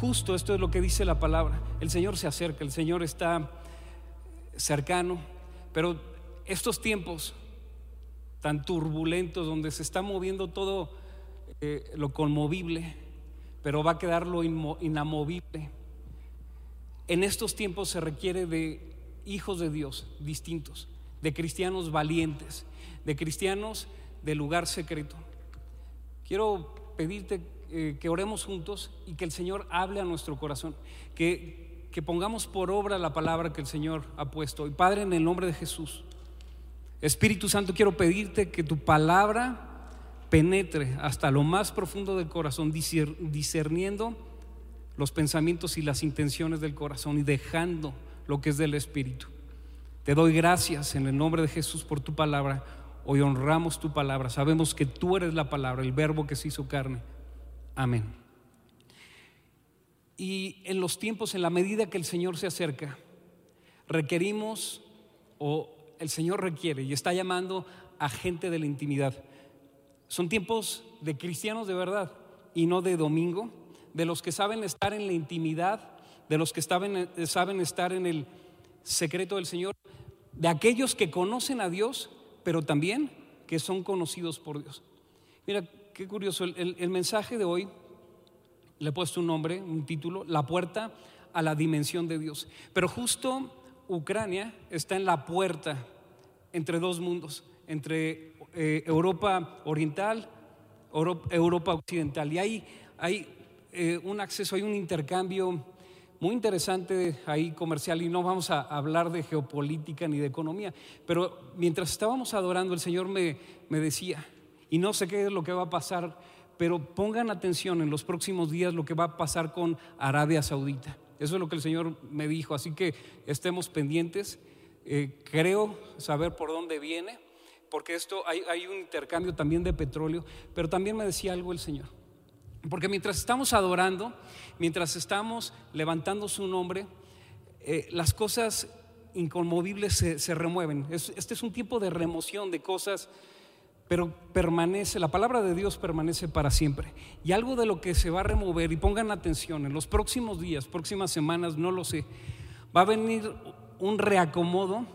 justo esto es lo que dice la palabra. El Señor se acerca, el Señor está cercano, pero estos tiempos tan turbulentos donde se está moviendo todo eh, lo conmovible, pero va a quedar lo inamovible. En estos tiempos se requiere de hijos de Dios distintos, de cristianos valientes, de cristianos de lugar secreto. Quiero pedirte eh, que oremos juntos y que el Señor hable a nuestro corazón, que, que pongamos por obra la palabra que el Señor ha puesto. Y Padre, en el nombre de Jesús, Espíritu Santo, quiero pedirte que tu palabra penetre hasta lo más profundo del corazón, discerniendo los pensamientos y las intenciones del corazón y dejando lo que es del Espíritu. Te doy gracias en el nombre de Jesús por tu palabra. Hoy honramos tu palabra. Sabemos que tú eres la palabra, el verbo que se hizo carne. Amén. Y en los tiempos, en la medida que el Señor se acerca, requerimos o el Señor requiere y está llamando a gente de la intimidad. Son tiempos de cristianos de verdad y no de domingo, de los que saben estar en la intimidad, de los que saben, saben estar en el secreto del Señor, de aquellos que conocen a Dios, pero también que son conocidos por Dios. Mira, qué curioso, el, mensaje de hoy le he puesto un nombre, un título, La puerta a la dimensión de Dios. Pero justo Ucrania está en la puerta entre dos mundos, entre eh, Europa Oriental, Europa, Occidental. Y hay, hay eh, un acceso, hay un intercambio muy interesante ahí comercial y no vamos a hablar de geopolítica ni de economía, pero mientras estábamos adorando el Señor me decía, y no sé qué es lo que va a pasar, pero pongan atención en los próximos días lo que va a pasar con Arabia Saudita. Eso es lo que el Señor me dijo, así que estemos pendientes. Eh, creo saber por dónde viene, porque esto hay, un intercambio también de petróleo, pero también me decía algo el Señor. Porque mientras estamos adorando, mientras estamos levantando su nombre, eh, las cosas inconmovibles se remueven. este es un tiempo de remoción de cosas pero permanece, la palabra de Dios permanece para siempre. Y algo de lo que se va a remover, y pongan atención, en los próximos días, próximas semanas, no lo sé, va a venir un reacomodo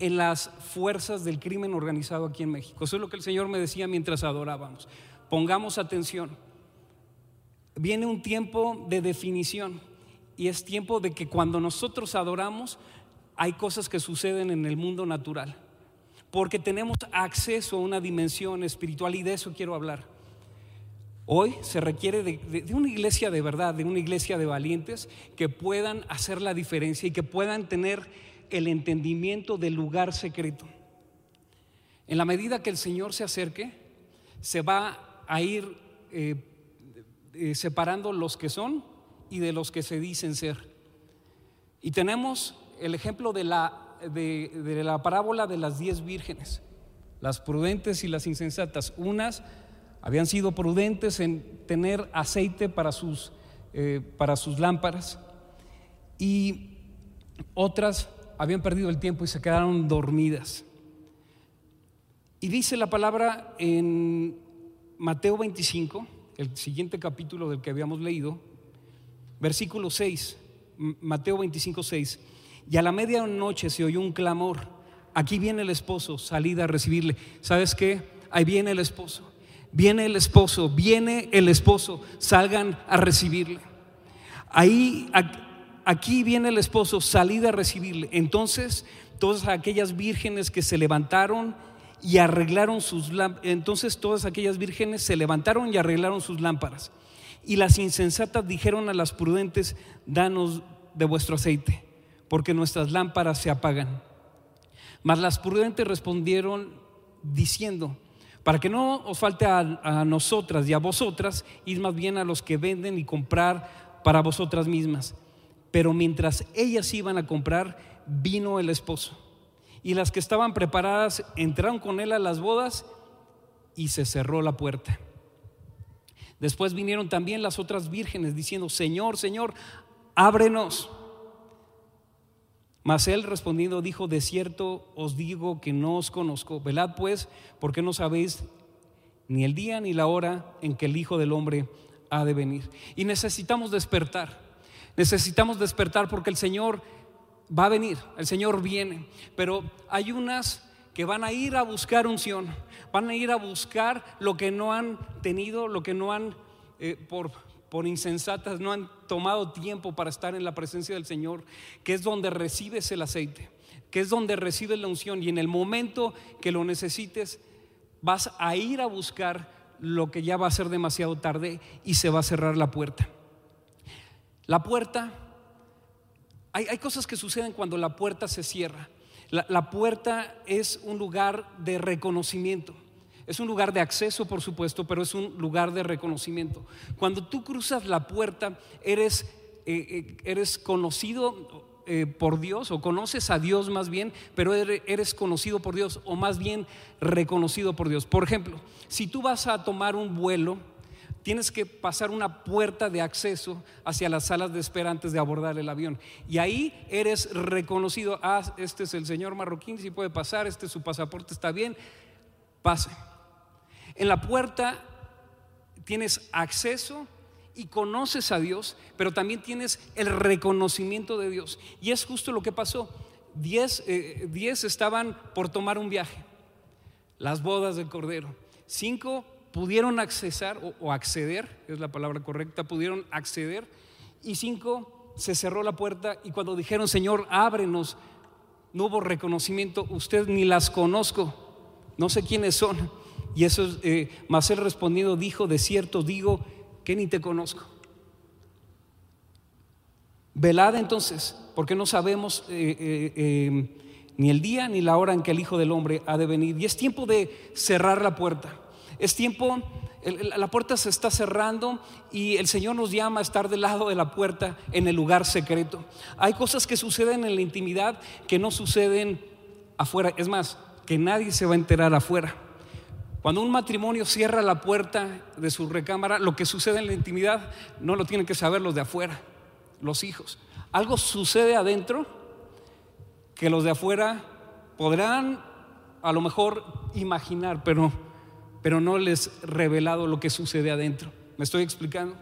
en las fuerzas del crimen organizado aquí en México. Eso es lo que el Señor me decía mientras adorábamos. Pongamos atención. Viene un tiempo de definición y es tiempo de que cuando nosotros adoramos hay cosas que suceden en el mundo natural porque tenemos acceso a una dimensión espiritual y de eso quiero hablar. Hoy se requiere de, una iglesia de verdad, de una iglesia de valientes que puedan hacer la diferencia y que puedan tener el entendimiento del lugar secreto. En la medida que el Señor se acerque, se va a ir eh, eh, separando los que son y de los que se dicen ser. Y tenemos el ejemplo de la de, la parábola de las diez vírgenes, las prudentes y las insensatas. Unas habían sido prudentes en tener aceite para sus, eh, para sus lámparas y otras habían perdido el tiempo y se quedaron dormidas. Y dice la palabra en Mateo 25, el siguiente capítulo del que habíamos leído, versículo 6, Mateo 25, 6. Y a la medianoche se oyó un clamor. Aquí viene el esposo, salida a recibirle. ¿Sabes qué? Ahí viene el esposo. Viene el esposo, viene el esposo, salgan a recibirle. Ahí, aquí viene el esposo, salida a recibirle. Entonces, todas aquellas vírgenes que se levantaron y arreglaron sus lámparas, entonces todas aquellas vírgenes se levantaron y arreglaron sus lámparas. Y las insensatas dijeron a las prudentes, danos de vuestro aceite porque nuestras lámparas se apagan. Mas las prudentes respondieron diciendo, para que no os falte a, nosotras y a vosotras, id más bien a los que venden y comprar para vosotras mismas. Pero mientras ellas iban a comprar, vino el esposo. Y las que estaban preparadas entraron con él a las bodas y se cerró la puerta. Después vinieron también las otras vírgenes diciendo, Señor, Señor, ábrenos. Mas él respondiendo dijo, de cierto os digo que no os conozco. Velad pues, porque no sabéis ni el día ni la hora en que el Hijo del Hombre ha de venir. Y necesitamos despertar. Necesitamos despertar porque el Señor va a venir, el Señor viene. Pero hay unas que van a ir a buscar unción, van a ir a buscar lo que no han tenido, lo que no han, eh, por, por insensatas, no han tomado tiempo para estar en la presencia del Señor, que es donde recibes el aceite, que es donde recibes la unción y en el momento que lo necesites vas a ir a buscar lo que ya va a ser demasiado tarde y se va a cerrar la puerta. La puerta, hay, hay cosas que suceden cuando la puerta se cierra. La, la puerta es un lugar de reconocimiento. Es un lugar de acceso, por supuesto, pero es un lugar de reconocimiento. Cuando tú cruzas la puerta, eres, eh, eh, eres conocido eh, por Dios, o conoces a Dios más bien, pero eres conocido por Dios, o más bien reconocido por Dios. Por ejemplo, si tú vas a tomar un vuelo, tienes que pasar una puerta de acceso hacia las salas de espera antes de abordar el avión. Y ahí eres reconocido, ah, este es el señor marroquín, si puede pasar, este su pasaporte está bien, pase. En la puerta tienes acceso y conoces a Dios, pero también tienes el reconocimiento de Dios. Y es justo lo que pasó. Diez, eh, estaban por tomar un viaje, las bodas del Cordero. Cinco pudieron accesar o, o acceder, es la palabra correcta, pudieron acceder. Y cinco se cerró la puerta y cuando dijeron, Señor, ábrenos, no hubo reconocimiento, usted ni las conozco, no sé quiénes son. Y eso es, eh, él respondiendo dijo, de cierto digo que ni te conozco. Velad entonces, porque no sabemos eh, eh, ni el día ni la hora en que el Hijo del Hombre ha de venir. Y es tiempo de cerrar la puerta. Es tiempo, la puerta se está cerrando y el Señor nos llama a estar del lado de la puerta en el lugar secreto. Hay cosas que suceden en la intimidad que no suceden afuera. Es más, que nadie se va a enterar afuera. Cuando un matrimonio cierra la puerta de su recámara, lo que sucede en la intimidad no lo tienen que saber los de afuera, los hijos. Algo sucede adentro que los de afuera podrán a lo mejor imaginar, pero, pero no les revelado lo que sucede adentro. ¿Me estoy explicando?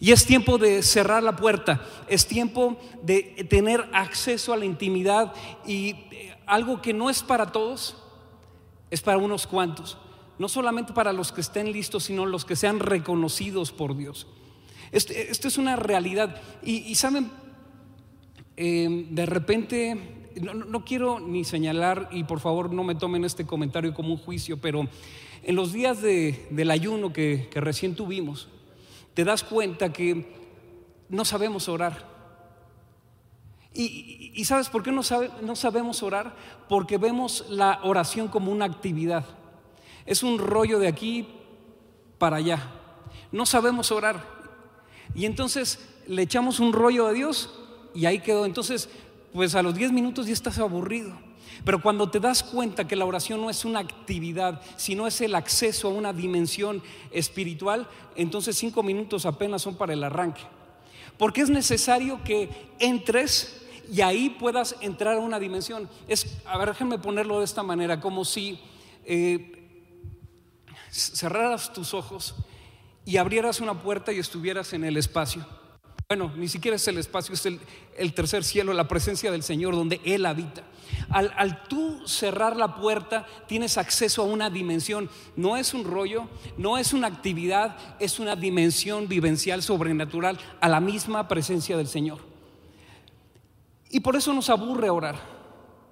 Y es tiempo de cerrar la puerta, es tiempo de tener acceso a la intimidad y eh, algo que no es para todos, es para unos cuantos no solamente para los que estén listos, sino los que sean reconocidos por Dios. Esto, es una realidad. Y, saben, em, de repente, no, quiero ni señalar, y por favor no me tomen este comentario como un juicio, pero en los días del ayuno que, recién tuvimos, te das cuenta que no sabemos orar. Y, sabes por qué no, no sabemos orar? Porque vemos la oración como una actividad. Es un rollo de aquí para allá. No sabemos orar. Y entonces le echamos un rollo a Dios y ahí quedó. Entonces, pues a los 10 minutos ya estás aburrido. Pero cuando te das cuenta que la oración no es una actividad, sino es el acceso a una dimensión espiritual, entonces cinco minutos apenas son para el arranque. Porque es necesario que entres y ahí puedas entrar a una dimensión. Es, a ver, déjenme ponerlo de esta manera, como si eh, cerraras tus ojos y abrieras una puerta y estuvieras en el espacio. Bueno, ni siquiera es el espacio, es el, tercer cielo, la presencia del Señor donde Él habita. Al, al, tú cerrar la puerta, tienes acceso a una dimensión. No es un rollo, no es una actividad, es una dimensión vivencial sobrenatural a la misma presencia del Señor. Y por eso nos aburre orar.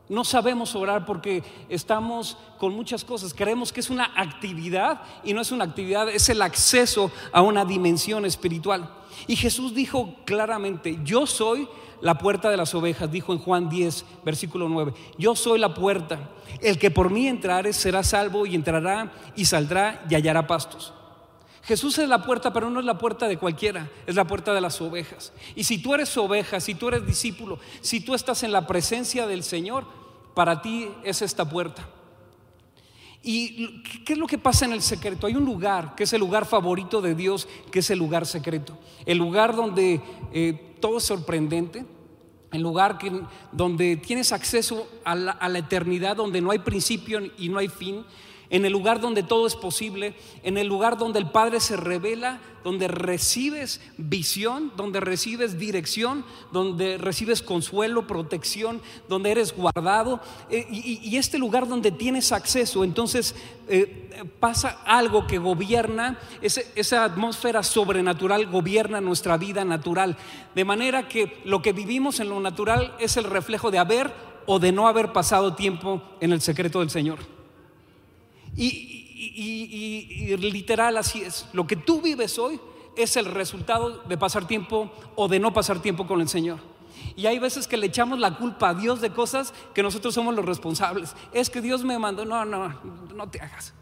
No sabemos orar porque estamos con muchas cosas. Creemos que es una actividad y no es una actividad, es el acceso a una dimensión espiritual. Y Jesús dijo claramente, yo soy la puerta de las ovejas, dijo en Juan 10, versículo 9, yo soy la puerta, el que por mí entrare será salvo y entrará y saldrá y hallará pastos. Jesús es la puerta, pero no es la puerta de cualquiera, es la puerta de las ovejas. Y si tú eres oveja, si tú eres discípulo, si tú estás en la presencia del Señor, para ti es esta puerta. ¿Y qué es lo que pasa en el secreto? Hay un lugar que es el lugar favorito de Dios, que es el lugar secreto. El lugar donde eh, todo es sorprendente, el lugar que, donde tienes acceso a la eternidad, donde no hay principio y no hay fin, en el lugar donde todo es posible, en el lugar donde el Padre se revela, donde recibes visión, donde recibes dirección, donde recibes consuelo, protección, donde eres guardado, eh, y, este lugar donde tienes acceso, entonces eh, pasa algo que gobierna, esa atmósfera sobrenatural gobierna nuestra vida natural, de manera que lo que vivimos en lo natural es el reflejo de haber o de no haber pasado tiempo en el secreto del Señor. Y, literal así es. Lo que tú vives hoy es el resultado de pasar tiempo o de no pasar tiempo con el Señor. Y hay veces que le echamos la culpa a Dios de cosas que nosotros somos los responsables. Es que Dios me mandó. No, no, no te hagas.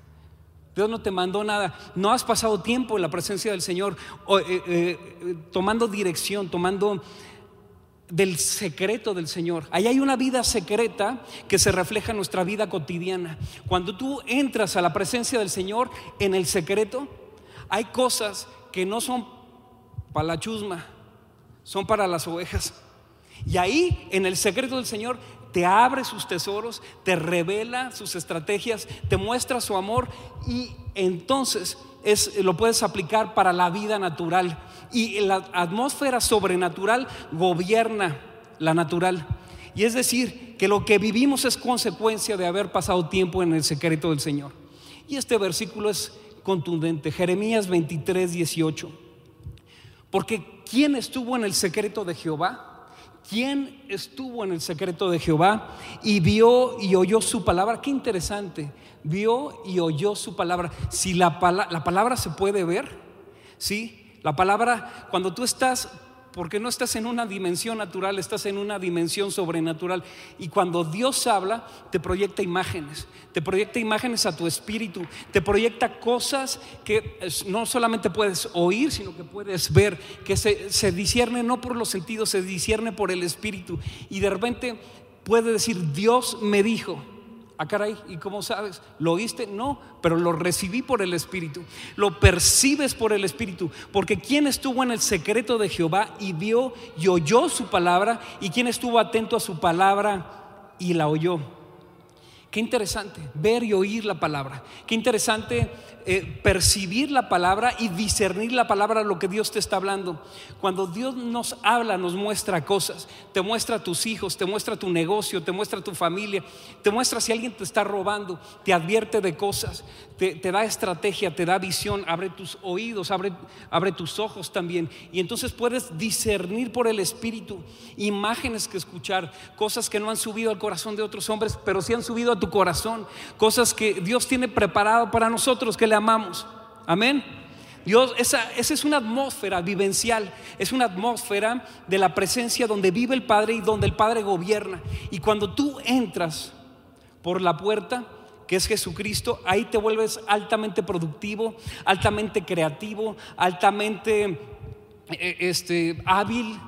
Dios no te mandó nada. No has pasado tiempo en la presencia del Señor, eh, eh, tomando dirección, tomando del secreto del Señor. Ahí hay una vida secreta que se refleja en nuestra vida cotidiana. Cuando tú entras a la presencia del Señor en el secreto, hay cosas que no son para la chusma, son para las ovejas. Y ahí, en el secreto del Señor, te abre sus tesoros, te revela sus estrategias, te muestra su amor y entonces es, lo puedes aplicar para la vida natural y la atmósfera sobrenatural gobierna la natural. Y es decir, que lo que vivimos es consecuencia de haber pasado tiempo en el secreto del Señor. Y este versículo es contundente, Jeremías 23, 18. Porque ¿quién estuvo en el secreto de Jehová? ¿Quién estuvo en el secreto de Jehová y vio y oyó su palabra? Qué interesante. Vio y oyó su palabra. Si la, la palabra se puede ver, ¿sí? La palabra, cuando tú estás, porque no estás en una dimensión natural, estás en una dimensión sobrenatural. Y cuando Dios habla, te proyecta imágenes, te proyecta imágenes a tu espíritu, te proyecta cosas que no solamente puedes oír, sino que puedes ver, que se, se discierne no por los sentidos, se discierne por el espíritu. Y de repente puede decir, Dios me dijo. Ah, caray, ¿y cómo sabes? ¿Lo oíste? No, pero lo recibí por el Espíritu. Lo percibes por el Espíritu. Porque quien estuvo en el secreto de Jehová y vio y oyó su palabra, y quien estuvo atento a su palabra y la oyó. Qué interesante ver y oír la palabra. Qué interesante eh, percibir la palabra y discernir la palabra, lo que Dios te está hablando. Cuando Dios nos habla, nos muestra cosas. Te muestra a tus hijos, te muestra tu negocio, te muestra tu familia, te muestra si alguien te está robando, te advierte de cosas, te, da estrategia, te da visión, abre tus oídos, abre, tus ojos también. Y entonces puedes discernir por el Espíritu imágenes que escuchar, cosas que no han subido al corazón de otros hombres, pero sí han subido a tu corazón, cosas que Dios tiene preparado para nosotros, que le amamos. Amén. Dios, esa, esa, es una atmósfera vivencial, es una atmósfera de la presencia donde vive el Padre y donde el Padre gobierna. Y cuando tú entras por la puerta, que es Jesucristo, ahí te vuelves altamente productivo, altamente creativo, altamente eh, este, hábil,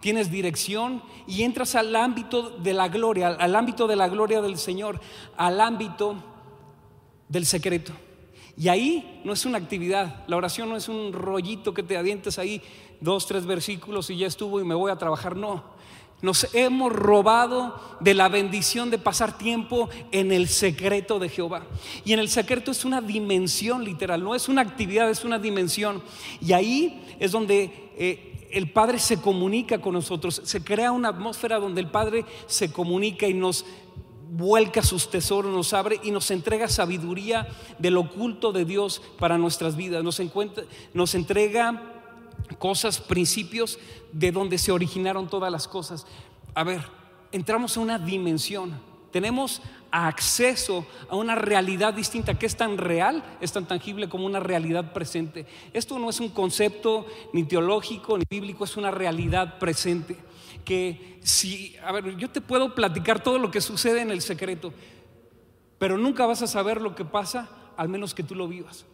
tienes dirección y entras al ámbito de la gloria, al ámbito de la gloria del Señor, al ámbito del secreto. Y ahí no es una actividad, la oración no es un rollito que te avientes ahí dos, tres versículos y ya estuvo y me voy a trabajar, no. Nos hemos robado de la bendición de pasar tiempo en el secreto de Jehová. Y en el secreto es una dimensión literal, no es una actividad, es una dimensión. Y ahí es donde eh, el Padre se comunica con nosotros, se crea una atmósfera donde el Padre se comunica y nos vuelca sus tesoros, nos abre y nos entrega sabiduría del oculto de Dios para nuestras vidas. Nos, nos entrega cosas, principios de donde se originaron todas las cosas. A ver, entramos a una dimensión. Tenemos acceso a una realidad distinta que es tan real, es tan tangible como una realidad presente. Esto no es un concepto ni teológico ni bíblico, es una realidad presente que si, a ver, yo te puedo platicar todo lo que sucede en el secreto, pero nunca vas a saber lo que pasa al menos que tú lo vivas.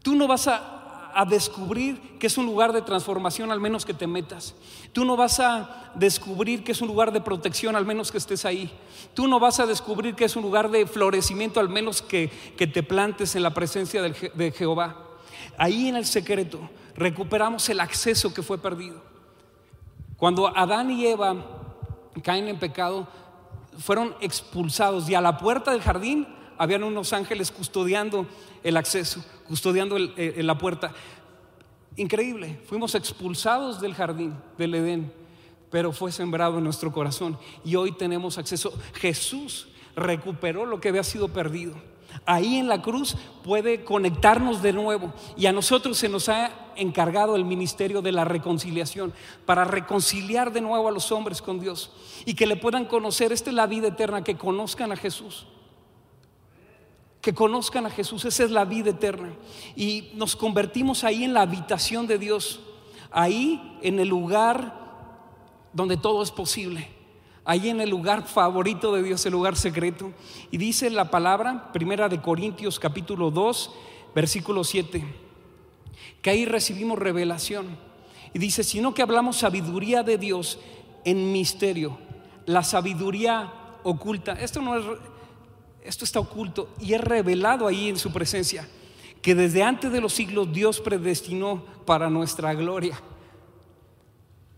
Tú no vas a, descubrir que es un lugar de transformación al menos que te metas. Tú no vas a descubrir que es un lugar de protección al menos que estés ahí. Tú no vas a descubrir que es un lugar de florecimiento al menos que, que te plantes en la presencia de Jehová. Ahí en el secreto recuperamos el acceso que fue perdido. Cuando Adán y Eva caen en pecado, fueron expulsados y a la puerta del jardín habían unos ángeles custodiando el acceso, custodiando la puerta. Increíble, fuimos expulsados del jardín del Edén, pero fue sembrado en nuestro corazón y hoy tenemos acceso. Jesús recuperó lo que había sido perdido. Ahí en la cruz puede conectarnos de nuevo y a nosotros se nos ha encargado el ministerio de la reconciliación para reconciliar de nuevo a los hombres con Dios y que le puedan conocer, esta es la vida eterna, que conozcan a Jesús. Que conozcan a Jesús, esa es la vida eterna. Y nos convertimos ahí en la habitación de Dios, ahí en el lugar donde todo es posible ahí en el lugar favorito de Dios, el lugar secreto. Y dice la palabra, primera de Corintios capítulo 2, versículo 7, que ahí recibimos revelación. Y dice, sino que hablamos sabiduría de Dios en misterio, la sabiduría oculta. Esto no es, esto está oculto y es revelado ahí en su presencia, que desde antes de los siglos Dios predestinó para nuestra gloria.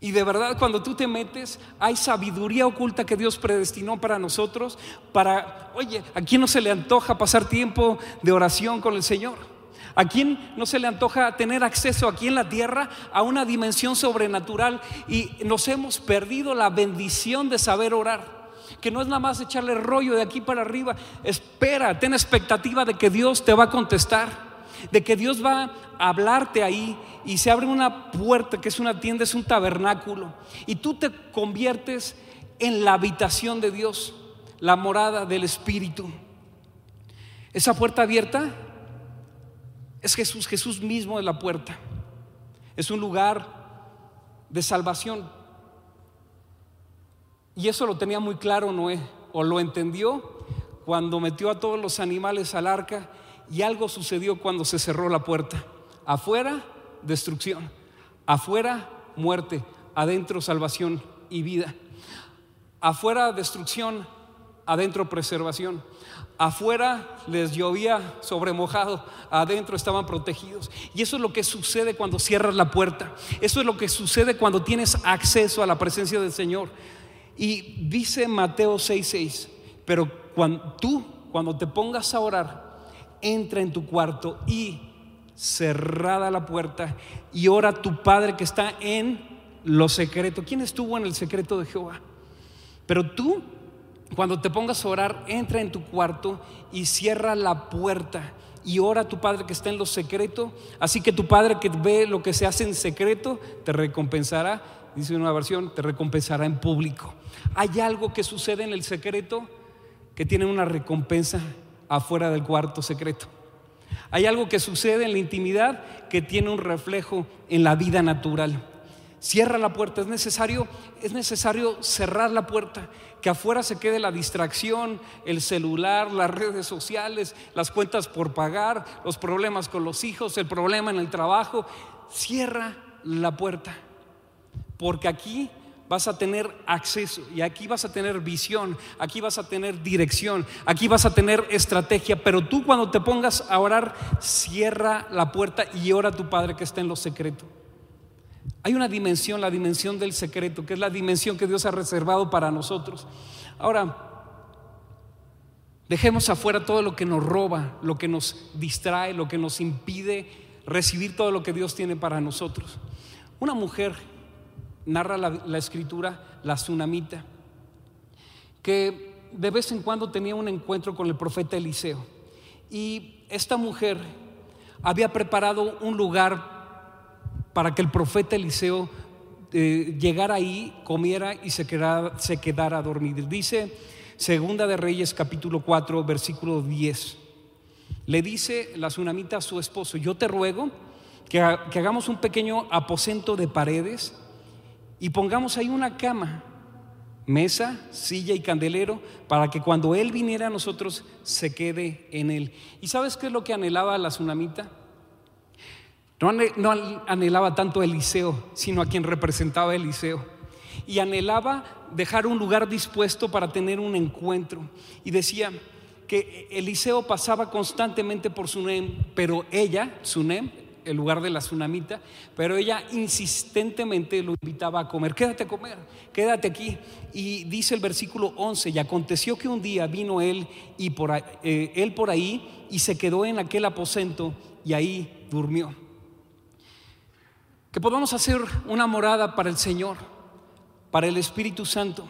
Y de verdad cuando tú te metes, hay sabiduría oculta que Dios predestinó para nosotros, para, oye, ¿a quién no se le antoja pasar tiempo de oración con el Señor? ¿A quién no se le antoja tener acceso aquí en la tierra a una dimensión sobrenatural y nos hemos perdido la bendición de saber orar? Que no es nada más echarle rollo de aquí para arriba. Espera, ten expectativa de que Dios te va a contestar de que Dios va a hablarte ahí y se abre una puerta que es una tienda, es un tabernáculo, y tú te conviertes en la habitación de Dios, la morada del Espíritu. Esa puerta abierta es Jesús, Jesús mismo es la puerta. Es un lugar de salvación. Y eso lo tenía muy claro Noé, o lo entendió cuando metió a todos los animales al arca y algo sucedió cuando se cerró la puerta. Afuera, destrucción. Afuera, muerte. Adentro, salvación y vida. Afuera, destrucción. Adentro, preservación. Afuera les llovía sobre mojado, adentro estaban protegidos. Y eso es lo que sucede cuando cierras la puerta. Eso es lo que sucede cuando tienes acceso a la presencia del Señor. Y dice Mateo 6:6, pero cuando tú, cuando te pongas a orar, entra en tu cuarto y cerrada la puerta y ora a tu Padre que está en lo secreto. ¿Quién estuvo en el secreto de Jehová? Pero tú, cuando te pongas a orar, entra en tu cuarto y cierra la puerta y ora a tu Padre que está en lo secreto. Así que tu Padre que ve lo que se hace en secreto, te recompensará, dice una versión, te recompensará en público. Hay algo que sucede en el secreto que tiene una recompensa afuera del cuarto secreto. Hay algo que sucede en la intimidad que tiene un reflejo en la vida natural. Cierra la puerta, es necesario, es necesario cerrar la puerta, que afuera se quede la distracción, el celular, las redes sociales, las cuentas por pagar, los problemas con los hijos, el problema en el trabajo. Cierra la puerta, porque aquí vas a tener acceso y aquí vas a tener visión, aquí vas a tener dirección, aquí vas a tener estrategia, pero tú cuando te pongas a orar, cierra la puerta y ora a tu Padre que está en lo secreto. Hay una dimensión, la dimensión del secreto, que es la dimensión que Dios ha reservado para nosotros. Ahora, dejemos afuera todo lo que nos roba, lo que nos distrae, lo que nos impide recibir todo lo que Dios tiene para nosotros. Una mujer narra la, escritura, la tsunamita, que de vez en cuando tenía un encuentro con el profeta Eliseo. Y esta mujer había preparado un lugar para que el profeta Eliseo eh, llegara ahí, comiera y se quedara, se quedara a dormir. Dice Segunda de Reyes capítulo 4, versículo 10. Le dice la tsunamita a su esposo, yo te ruego que hagamos un pequeño aposento de paredes y pongamos ahí una cama, mesa, silla y candelero para que cuando Él viniera a nosotros se quede en Él. ¿Y sabes qué es lo que anhelaba la tsunamita? No anhelaba tanto a Eliseo, sino a quien representaba a Eliseo. Y anhelaba dejar un lugar dispuesto para tener un encuentro. Y decía que Eliseo pasaba constantemente por Sunem, pero ella, Sunem, el lugar de la tsunamita, pero ella insistentemente lo invitaba a comer, quédate a comer, quédate aquí. Y dice el versículo 11, y aconteció que un día vino él, y por eh, él por ahí y se quedó en aquel aposento y ahí durmió. Que podamos hacer una morada para el Señor, para el Espíritu Santo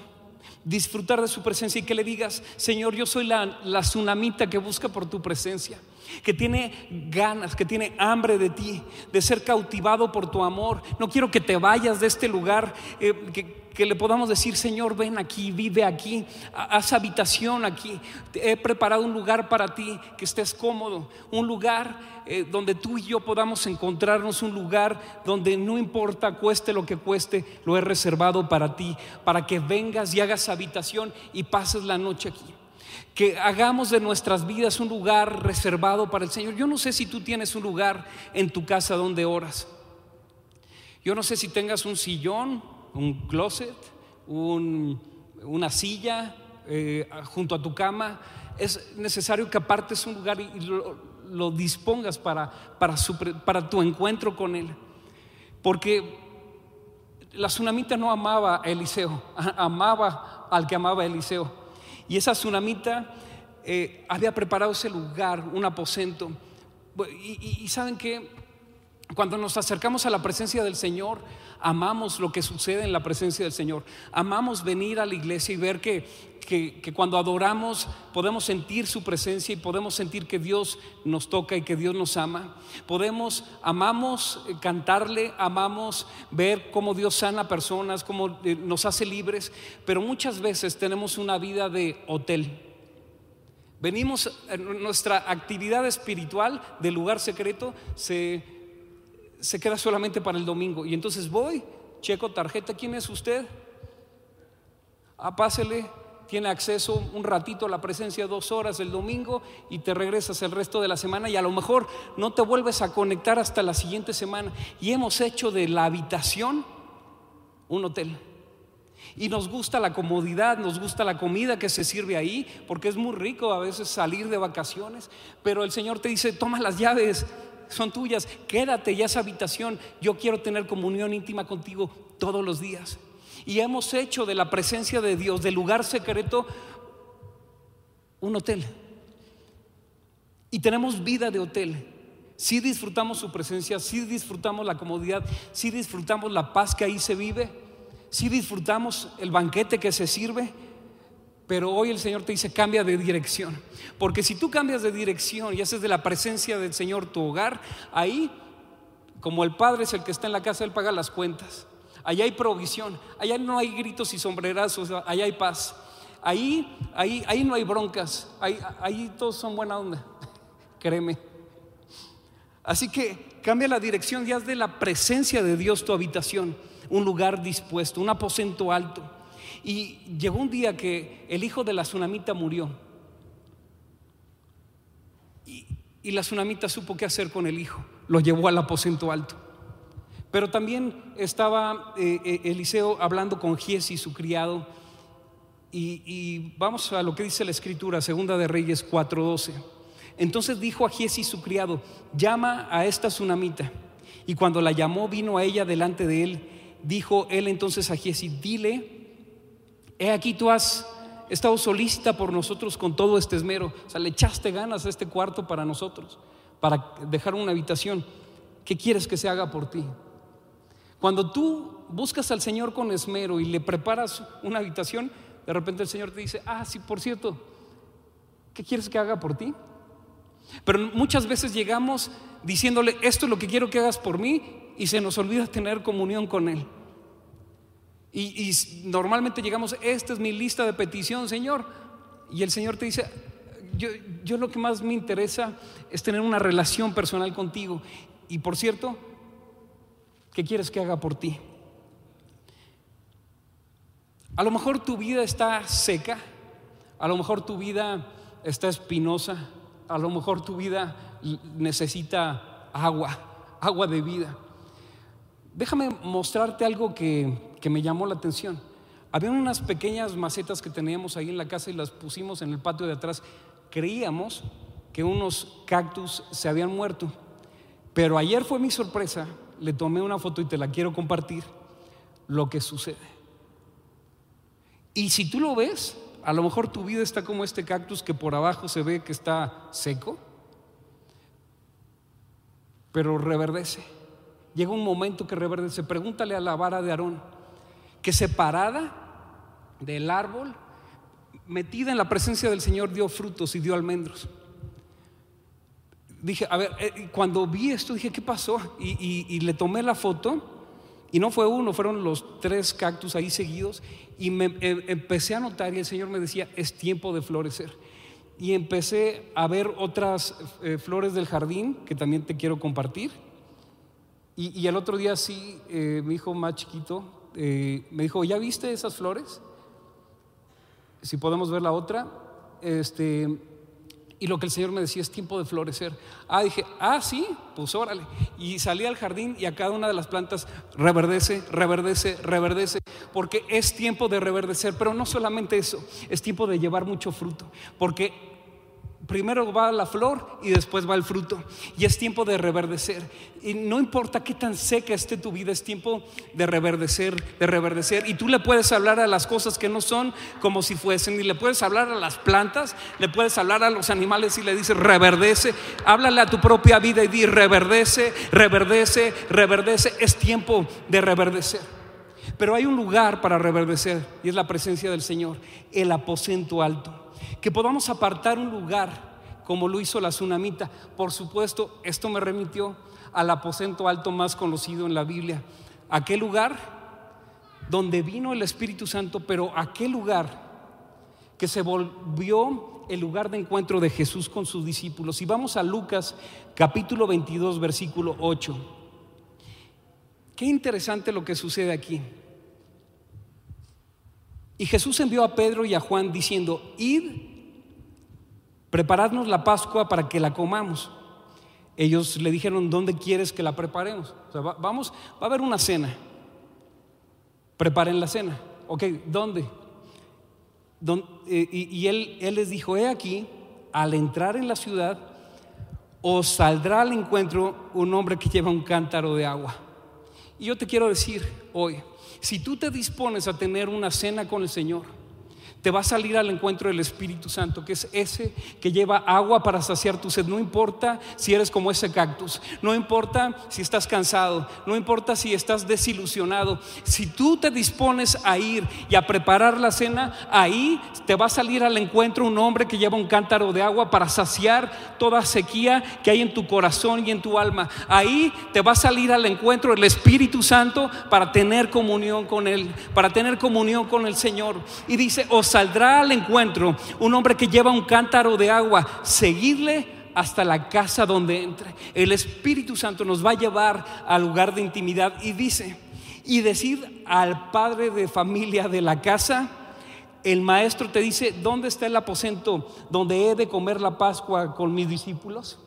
disfrutar de su presencia y que le digas, Señor, yo soy la, la tsunamita que busca por tu presencia, que tiene ganas, que tiene hambre de ti, de ser cautivado por tu amor. No quiero que te vayas de este lugar, eh, que, le podamos decir, Señor, ven aquí, vive aquí, haz habitación aquí. He preparado un lugar para ti, que estés cómodo, un lugar eh, donde tú y yo podamos encontrarnos, un lugar donde no importa, cueste lo que cueste, lo he reservado para ti, para que vengas y hagas habitación y pases la noche aquí. Que hagamos de nuestras vidas un lugar reservado para el Señor. Yo no sé si tú tienes un lugar en tu casa donde oras. Yo no sé si tengas un sillón un closet, una silla eh, junto a tu cama. Es necesario que apartes un lugar y lo, dispongas para, para, para tu encuentro con Él. Porque la tsunamita no amaba a Eliseo, amaba al que amaba a Eliseo. Y esa tsunamita eh, había preparado ese lugar, un aposento. Y, y saben que cuando nos acercamos a la presencia del Señor, amamos lo que sucede en la presencia del Señor. Amamos venir a la iglesia y ver que, que, cuando adoramos podemos sentir su presencia y podemos sentir que Dios nos toca y que Dios nos ama. Podemos, amamos eh, cantarle, amamos ver cómo Dios sana personas, cómo eh, nos hace libres, pero muchas veces tenemos una vida de hotel. Venimos, nuestra actividad espiritual del lugar secreto se se queda solamente para el domingo. Y entonces voy, checo tarjeta, ¿quién es usted? Ah, pásele, tiene acceso un ratito a la presencia dos horas el domingo y te regresas el resto de la semana y a lo mejor no te vuelves a conectar hasta la siguiente semana. Y hemos hecho de la habitación un hotel. Y nos gusta la comodidad, nos gusta la comida que se sirve ahí, porque es muy rico a veces salir de vacaciones, pero el Señor te dice, toma las llaves, son tuyas, quédate ya esa habitación, yo quiero tener comunión íntima contigo todos los días. Y hemos hecho de la presencia de Dios, del lugar secreto, un hotel. Y tenemos vida de hotel. Si disfrutamos su presencia, si disfrutamos la comodidad, si disfrutamos la paz que ahí se vive, si disfrutamos el banquete que se sirve, pero hoy el Señor te dice, cambia de dirección. Porque si tú cambias de dirección y haces de la presencia del Señor tu hogar, ahí, como el Padre es el que está en la casa, Él paga las cuentas. Allá hay provisión, allá no hay gritos y sombrerazos, allá hay paz. Ahí, ahí, ahí no hay broncas, ahí, ahí todos son buena onda, créeme. Así que cambia la dirección y haz de la presencia de Dios tu habitación, un lugar dispuesto, un aposento alto. Y llegó un día que el hijo de la tsunamita murió. Y, la tsunamita supo qué hacer con el hijo. Lo llevó al aposento alto. Pero también estaba eh, eh, Eliseo hablando con Giesi, su criado. Y, vamos a lo que dice la escritura, segunda de Reyes 4:12. Entonces dijo a Giesi, su criado, llama a esta tsunamita. Y cuando la llamó, vino a ella delante de él. Dijo él entonces a Giesi, dile He aquí tú has estado solícita por nosotros con todo este esmero. O sea, le echaste ganas a este cuarto para nosotros, para dejar una habitación. ¿Qué quieres que se haga por ti? Cuando tú buscas al Señor con esmero y le preparas una habitación, de repente el Señor te dice, ah, sí, por cierto, ¿qué quieres que haga por ti? Pero muchas veces llegamos diciéndole, esto es lo que quiero que hagas por mí, y se nos olvida tener comunión con Él. Y, normalmente llegamos, esta es mi lista de petición, Señor. Y el Señor te dice, yo, yo lo que más me interesa es tener una relación personal contigo. Y por cierto, ¿qué quieres que haga por ti? A lo mejor tu vida está seca, a lo mejor tu vida está espinosa, a lo mejor tu vida necesita agua, agua de vida. Déjame mostrarte algo que, que me llamó la atención. Había unas pequeñas macetas que teníamos ahí en la casa y las pusimos en el patio de atrás. Creíamos que unos cactus se habían muerto. Pero ayer fue mi sorpresa, le tomé una foto y te la quiero compartir, lo que sucede. Y si tú lo ves, a lo mejor tu vida está como este cactus que por abajo se ve que está seco, pero reverdece. Llega un momento que reverdece. Pregúntale a la vara de Aarón, que separada del árbol, metida en la presencia del Señor, dio frutos y dio almendros. Dije, a ver, eh, cuando vi esto dije, ¿qué pasó? Y, le tomé la foto, y no fue uno, fueron los tres cactus ahí seguidos, y em, empecé a notar, y el Señor me decía, es tiempo de florecer. Y empecé a ver otras eh, flores del jardín que también te quiero compartir. Y, y el otro día sí, eh, mi hijo más chiquito me dijo, ¿ya viste esas flores? Si podemos ver la otra. Este, y lo que el Señor me decía es tiempo de florecer. Ah, dije, ah, sí, pues órale. Y salí al jardín y a cada una de las plantas reverdece, reverdece, reverdece, porque es tiempo de reverdecer. Pero no solamente eso, es tiempo de llevar mucho fruto, porque primero va la flor y después va el fruto. Y es tiempo de reverdecer. Y no importa qué tan seca esté tu vida, es tiempo de reverdecer, de reverdecer. Y tú le puedes hablar a las cosas que no son como si fuesen. Y le puedes hablar a las plantas, le puedes hablar a los animales y le dices, reverdece. Háblale a tu propia vida y di, reverdece, reverdece, reverdece. Es tiempo de reverdecer. Pero hay un lugar para reverdecer y es la presencia del Señor, el aposento alto que podamos apartar un lugar como lo hizo la tsunamita. Por supuesto, esto me remitió al aposento alto más conocido en la Biblia. Aquel lugar donde vino el Espíritu Santo, pero aquel lugar que se volvió el lugar de encuentro de Jesús con sus discípulos. Y vamos a Lucas capítulo 22, versículo 8. Qué interesante lo que sucede aquí. Y Jesús envió a Pedro y a Juan diciendo, id, preparadnos la Pascua para que la comamos. Ellos le dijeron, ¿dónde quieres que la preparemos? vamos, va a haber una cena. Preparen la cena. Ok, ¿dónde? Eh, y, él les dijo, he aquí, al entrar en la ciudad, os saldrá al encuentro un hombre que lleva un cántaro de agua. Y yo te quiero decir hoy, si tú te dispones a tener una cena con el Señor, te va a salir al encuentro del Espíritu Santo, que es ese que lleva agua para saciar tu sed. No importa si eres como ese cactus, no importa si estás cansado, no importa si estás desilusionado. Si tú te dispones a ir y a preparar la cena, ahí te va a salir al encuentro un hombre que lleva un cántaro de agua para saciar toda sequía que hay en tu corazón y en tu alma. Ahí te va a salir al encuentro el Espíritu Santo para tener comunión con Él, para tener comunión con el Señor. Y dice, os saldrá al encuentro un hombre que lleva un cántaro de agua, seguirle hasta la casa donde entre. El Espíritu Santo nos va a llevar al lugar de intimidad y dice, y decir al padre de familia de la casa, el maestro te dice, ¿dónde está el aposento donde he de comer la Pascua con mis discípulos?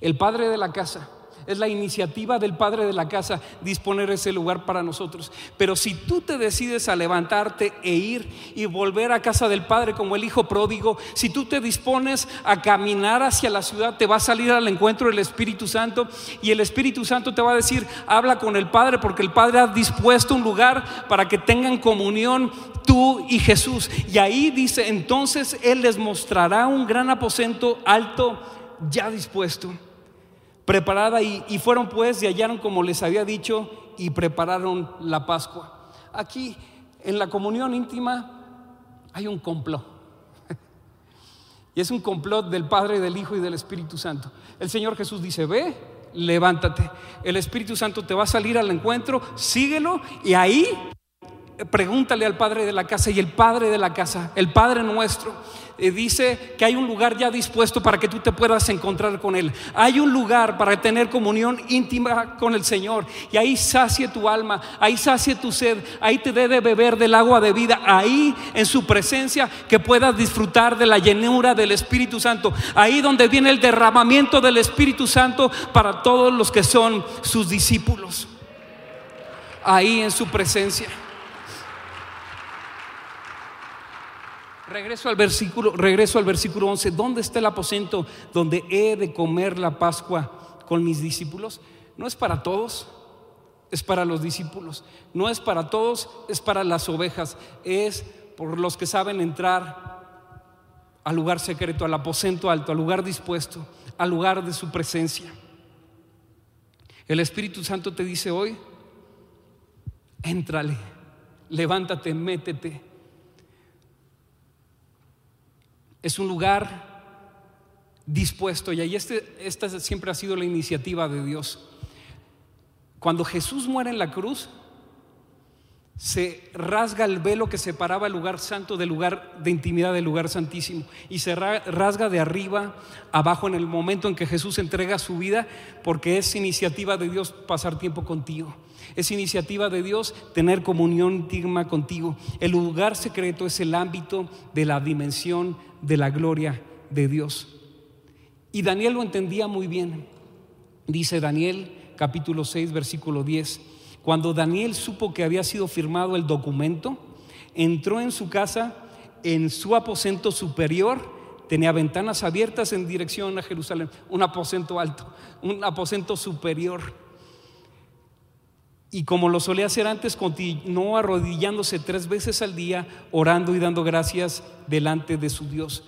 El padre de la casa es la iniciativa del padre de la casa disponer ese lugar para nosotros. Pero si tú te decides a levantarte e ir y volver a casa del padre como el hijo pródigo, si tú te dispones a caminar hacia la ciudad, te va a salir al encuentro del Espíritu Santo y el Espíritu Santo te va a decir, habla con el Padre porque el Padre ha dispuesto un lugar para que tengan comunión tú y Jesús. Y ahí dice, entonces Él les mostrará un gran aposento alto ya dispuesto preparada y, fueron pues y hallaron como les había dicho y prepararon la Pascua. Aquí en la comunión íntima hay un complot. Y es un complot del Padre, del Hijo y del Espíritu Santo. El Señor Jesús dice, ve, levántate. El Espíritu Santo te va a salir al encuentro, síguelo y ahí pregúntale al Padre de la casa y el Padre de la casa, el Padre nuestro eh, dice que hay un lugar ya dispuesto para que tú te puedas encontrar con Él. Hay un lugar para tener comunión íntima con el Señor. Y ahí sacie tu alma, ahí sacie tu sed, ahí te dé de beber del agua de vida, ahí en su presencia que puedas disfrutar de la llenura del Espíritu Santo. Ahí donde viene el derramamiento del Espíritu Santo para todos los que son sus discípulos. Ahí en su presencia. Regreso al versículo, regreso al versículo 11. ¿Dónde está el aposento donde he de comer la Pascua con mis discípulos. No es para todos, es para los discípulos. No es para todos, es para las ovejas. Es por los que saben entrar al lugar secreto, al aposento alto, al lugar dispuesto, al lugar de su presencia. El Espíritu Santo te dice hoy, éntrale, levántate, métete. Es un lugar dispuesto y ahí este, esta siempre ha sido la iniciativa de Dios. Cuando Jesús muere en la cruz, se rasga el velo que separaba el lugar santo del lugar de intimidad del lugar santísimo y se rasga de arriba abajo en el momento en que Jesús entrega su vida porque es iniciativa de Dios pasar tiempo contigo. Es iniciativa de Dios tener comunión íntima contigo. El lugar secreto es el ámbito de la dimensión de la gloria de Dios. Y Daniel lo entendía muy bien. Dice Daniel capítulo 6 versículo 10 cuando Daniel supo que había sido firmado el documento, entró en su casa, en su aposento superior, tenía ventanas abiertas en dirección a Jerusalén, un aposento alto, un aposento superior. Y como lo solía hacer antes, continuó arrodillándose tres veces al día, orando y dando gracias delante de su Dios.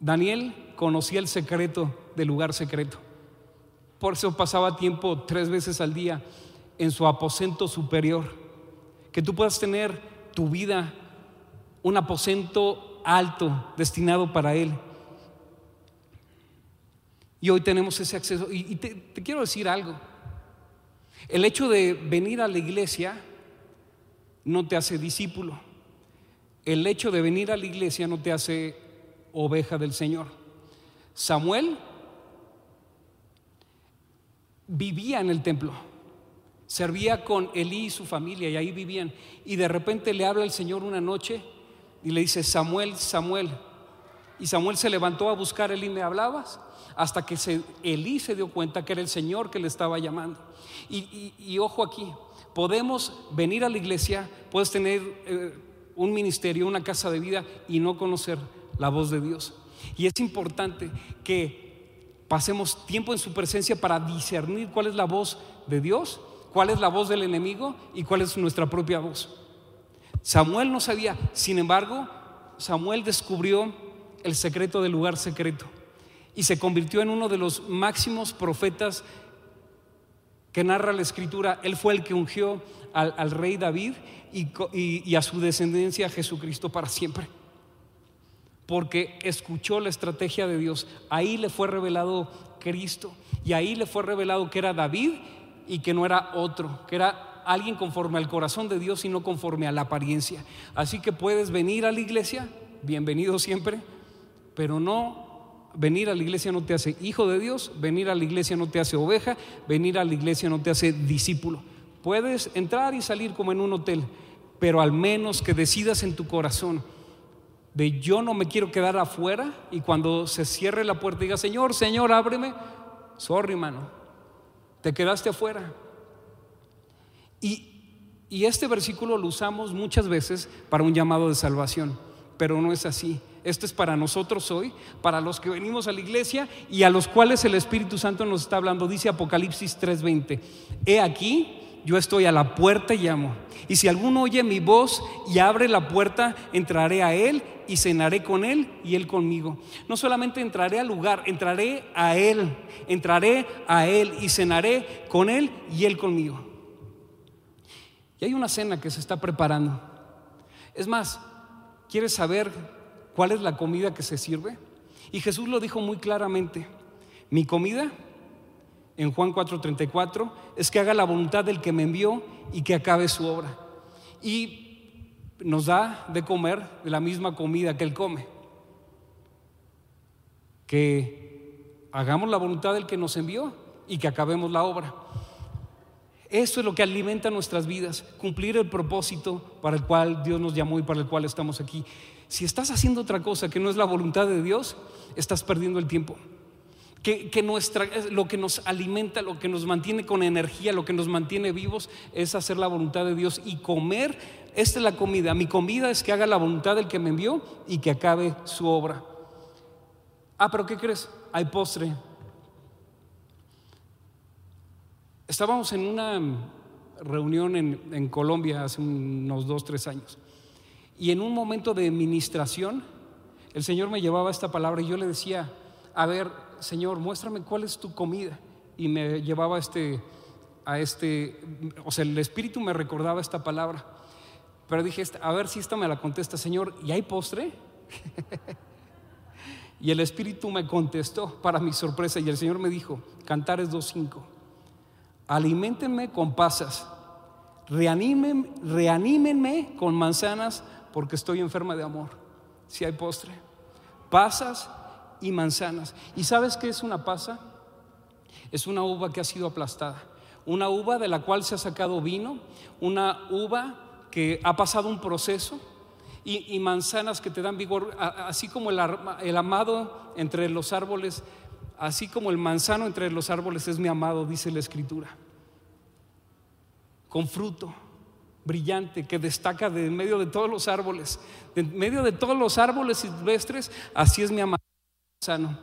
Daniel conocía el secreto del lugar secreto. Por eso pasaba tiempo tres veces al día en su aposento superior. Que tú puedas tener tu vida un aposento alto destinado para Él. Y hoy tenemos ese acceso. Y, te, quiero decir algo. El hecho de venir a la iglesia no te hace discípulo. El hecho de venir a la iglesia no te hace oveja del Señor. Samuel vivía en el templo servía con Elí y su familia y ahí vivían. Y de repente le habla el Señor una noche y le dice, Samuel, Samuel. Y Samuel se levantó a buscar a Elí, ¿me hablabas? Hasta que se, Elí se dio cuenta que era el Señor que le estaba llamando. Y, ojo aquí, podemos venir a la iglesia, puedes tener eh, un ministerio, una casa de vida y no conocer la voz de Dios. Y es importante que pasemos tiempo en su presencia para discernir cuál es la voz de Dios cuál es la voz del enemigo y cuál es nuestra propia voz. Samuel no sabía, sin embargo, Samuel descubrió el secreto del lugar secreto y se convirtió en uno de los máximos profetas que narra la escritura. Él fue el que ungió al, rey David y, y a su descendencia Jesucristo para siempre. Porque escuchó la estrategia de Dios. Ahí le fue revelado Cristo y ahí le fue revelado que era David y que no era otro, que era alguien conforme al corazón de Dios y no conforme a la apariencia. Así que puedes venir a la iglesia, bienvenido siempre, pero no venir a la iglesia no te hace hijo de Dios, venir a la iglesia no te hace oveja, venir a la iglesia no te hace discípulo. Puedes entrar y salir como en un hotel, pero al menos que decidas en tu corazón de yo no me quiero quedar afuera y cuando se cierre la puerta diga, Señor, Señor, ábreme. Sorry, hermano, te quedaste afuera. Y, este versículo lo usamos muchas veces para un llamado de salvación, pero no es así. Esto es para nosotros hoy, para los que venimos a la iglesia y a los cuales el Espíritu Santo nos está hablando. Dice Apocalipsis 3:20, he aquí, yo estoy a la puerta y llamo. Y si alguno oye mi voz y abre la puerta, entraré a él y cenaré con él y él conmigo. No solamente entraré al lugar, entraré a él, entraré a él y cenaré con él y él conmigo. Y hay una cena que se está preparando. Es más, ¿quieres saber cuál es la comida que se sirve? Y Jesús lo dijo muy claramente. Mi comida, en Juan 4:34, es que haga la voluntad del que me envió y que acabe su obra. Y nos da de comer de la misma comida que Él come. Que hagamos la voluntad del que nos envió y que acabemos la obra. Esto es lo que alimenta nuestras vidas, cumplir el propósito para el cual Dios nos llamó y para el cual estamos aquí. Si estás haciendo otra cosa que no es la voluntad de Dios, estás perdiendo el tiempo. Que, nuestra, lo que nos alimenta, lo que nos mantiene con energía, lo que nos mantiene vivos es hacer la voluntad de Dios y comer. Esta es la comida. Mi comida es que haga la voluntad del que me envió y que acabe su obra. Ah, pero ¿qué crees? Hay postre. Estábamos en una reunión en, Colombia hace unos dos, tres años. Y en un momento de ministración, el Señor me llevaba esta palabra y yo le decía, a ver, Señor, muéstrame cuál es tu comida. Y me llevaba este, a este, o sea, el Espíritu me recordaba esta palabra. Pero dije, a ver si esta me la contesta, Señor, ¿y hay postre? y el Espíritu me contestó para mi sorpresa y el Señor me dijo, Cantares 2.5, alimentenme con pasas, reanímenme con manzanas porque estoy enferma de amor. Si hay postre, pasas y manzanas. ¿Y sabes qué es una pasa? Es una uva que ha sido aplastada, una uva de la cual se ha sacado vino, una uva que ha pasado un proceso y, manzanas que te dan vigor, así como el, amado entre los árboles, así como el manzano entre los árboles es mi amado, dice la escritura, con fruto brillante que destaca de en medio de todos los árboles, de en medio de todos los árboles silvestres, así es mi amado sano.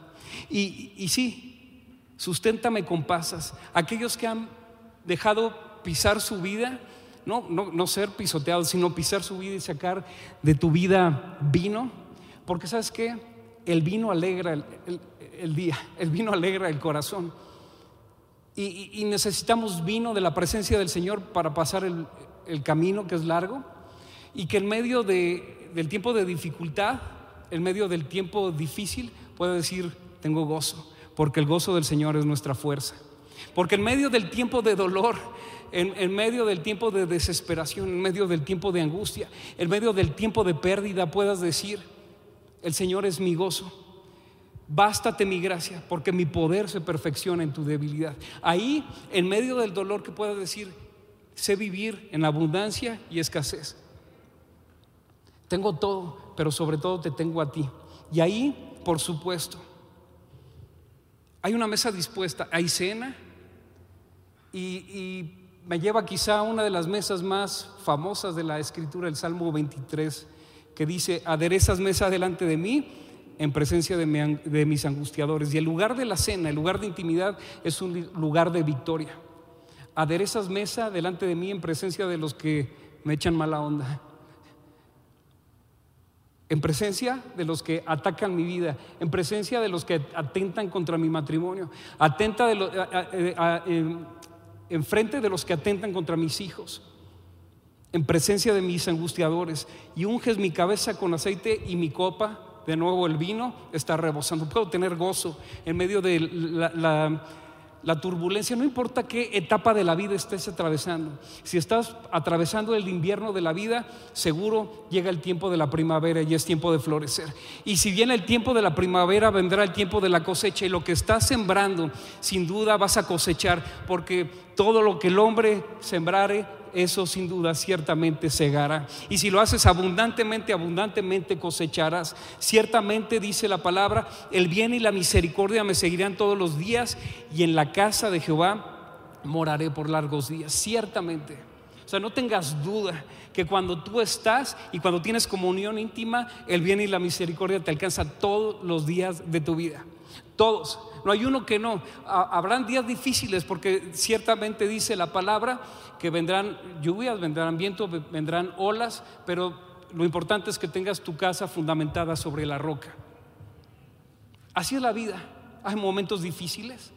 Y, y sí, susténtame con pasas. Aquellos que han dejado pisar su vida, no, no, ser pisoteados, sino pisar su vida y sacar de tu vida vino. Porque sabes que el vino alegra el, día, el vino alegra el corazón. Y, necesitamos vino de la presencia del Señor para pasar el, camino que es largo. Y que en medio del tiempo de dificultad, en medio del tiempo difícil, pueda decir, tengo gozo, porque el gozo del Señor es nuestra fuerza. Porque en medio del tiempo de dolor, en, medio del tiempo de desesperación, en medio del tiempo de angustia, en medio del tiempo de pérdida, puedas decir, el Señor es mi gozo. Bástate mi gracia, porque mi poder se perfecciona en tu debilidad. Ahí, en medio del dolor, que puedas decir, sé vivir en abundancia y escasez. Tengo todo, pero sobre todo te tengo a ti. Y ahí, por supuesto, hay una mesa dispuesta, hay cena y me lleva quizá a una de las mesas más famosas de la escritura, el Salmo 23, que dice, aderezas mesa delante de mí en presencia de, mis angustiadores. Y el lugar de la cena, el lugar de intimidad, es un lugar de victoria. Aderezas mesa delante de mí en presencia de los que me echan mala onda. En presencia de los que atacan mi vida, en presencia de los que atentan contra mi matrimonio, atenta de los, enfrente de los que atentan contra mis hijos, en presencia de mis angustiadores, y unges mi cabeza con aceite y mi copa, de nuevo el vino está rebosando. Puedo tener gozo en medio de la, la turbulencia, no importa qué etapa de la vida estés atravesando. Si estás atravesando el invierno de la vida, seguro llega el tiempo de la primavera y es tiempo de florecer. Y si viene el tiempo de la primavera, vendrá el tiempo de la cosecha. Y lo que estás sembrando, sin duda vas a cosechar, porque todo lo que el hombre sembrare, eso sin duda ciertamente segará. Y si lo haces abundantemente, abundantemente cosecharás. Ciertamente dice la palabra, el bien y la misericordia me seguirán todos los días y en la casa de Jehová moraré por largos días. Ciertamente. O sea, no tengas duda que cuando tú estás y cuando tienes comunión íntima, el bien y la misericordia te alcanza todos los días de tu vida. Todos. No hay uno que no. Habrán días difíciles porque ciertamente dice la palabra que vendrán lluvias, vendrán vientos, vendrán olas, pero lo importante es que tengas tu casa fundamentada sobre la roca. Así es la vida. Hay momentos difíciles,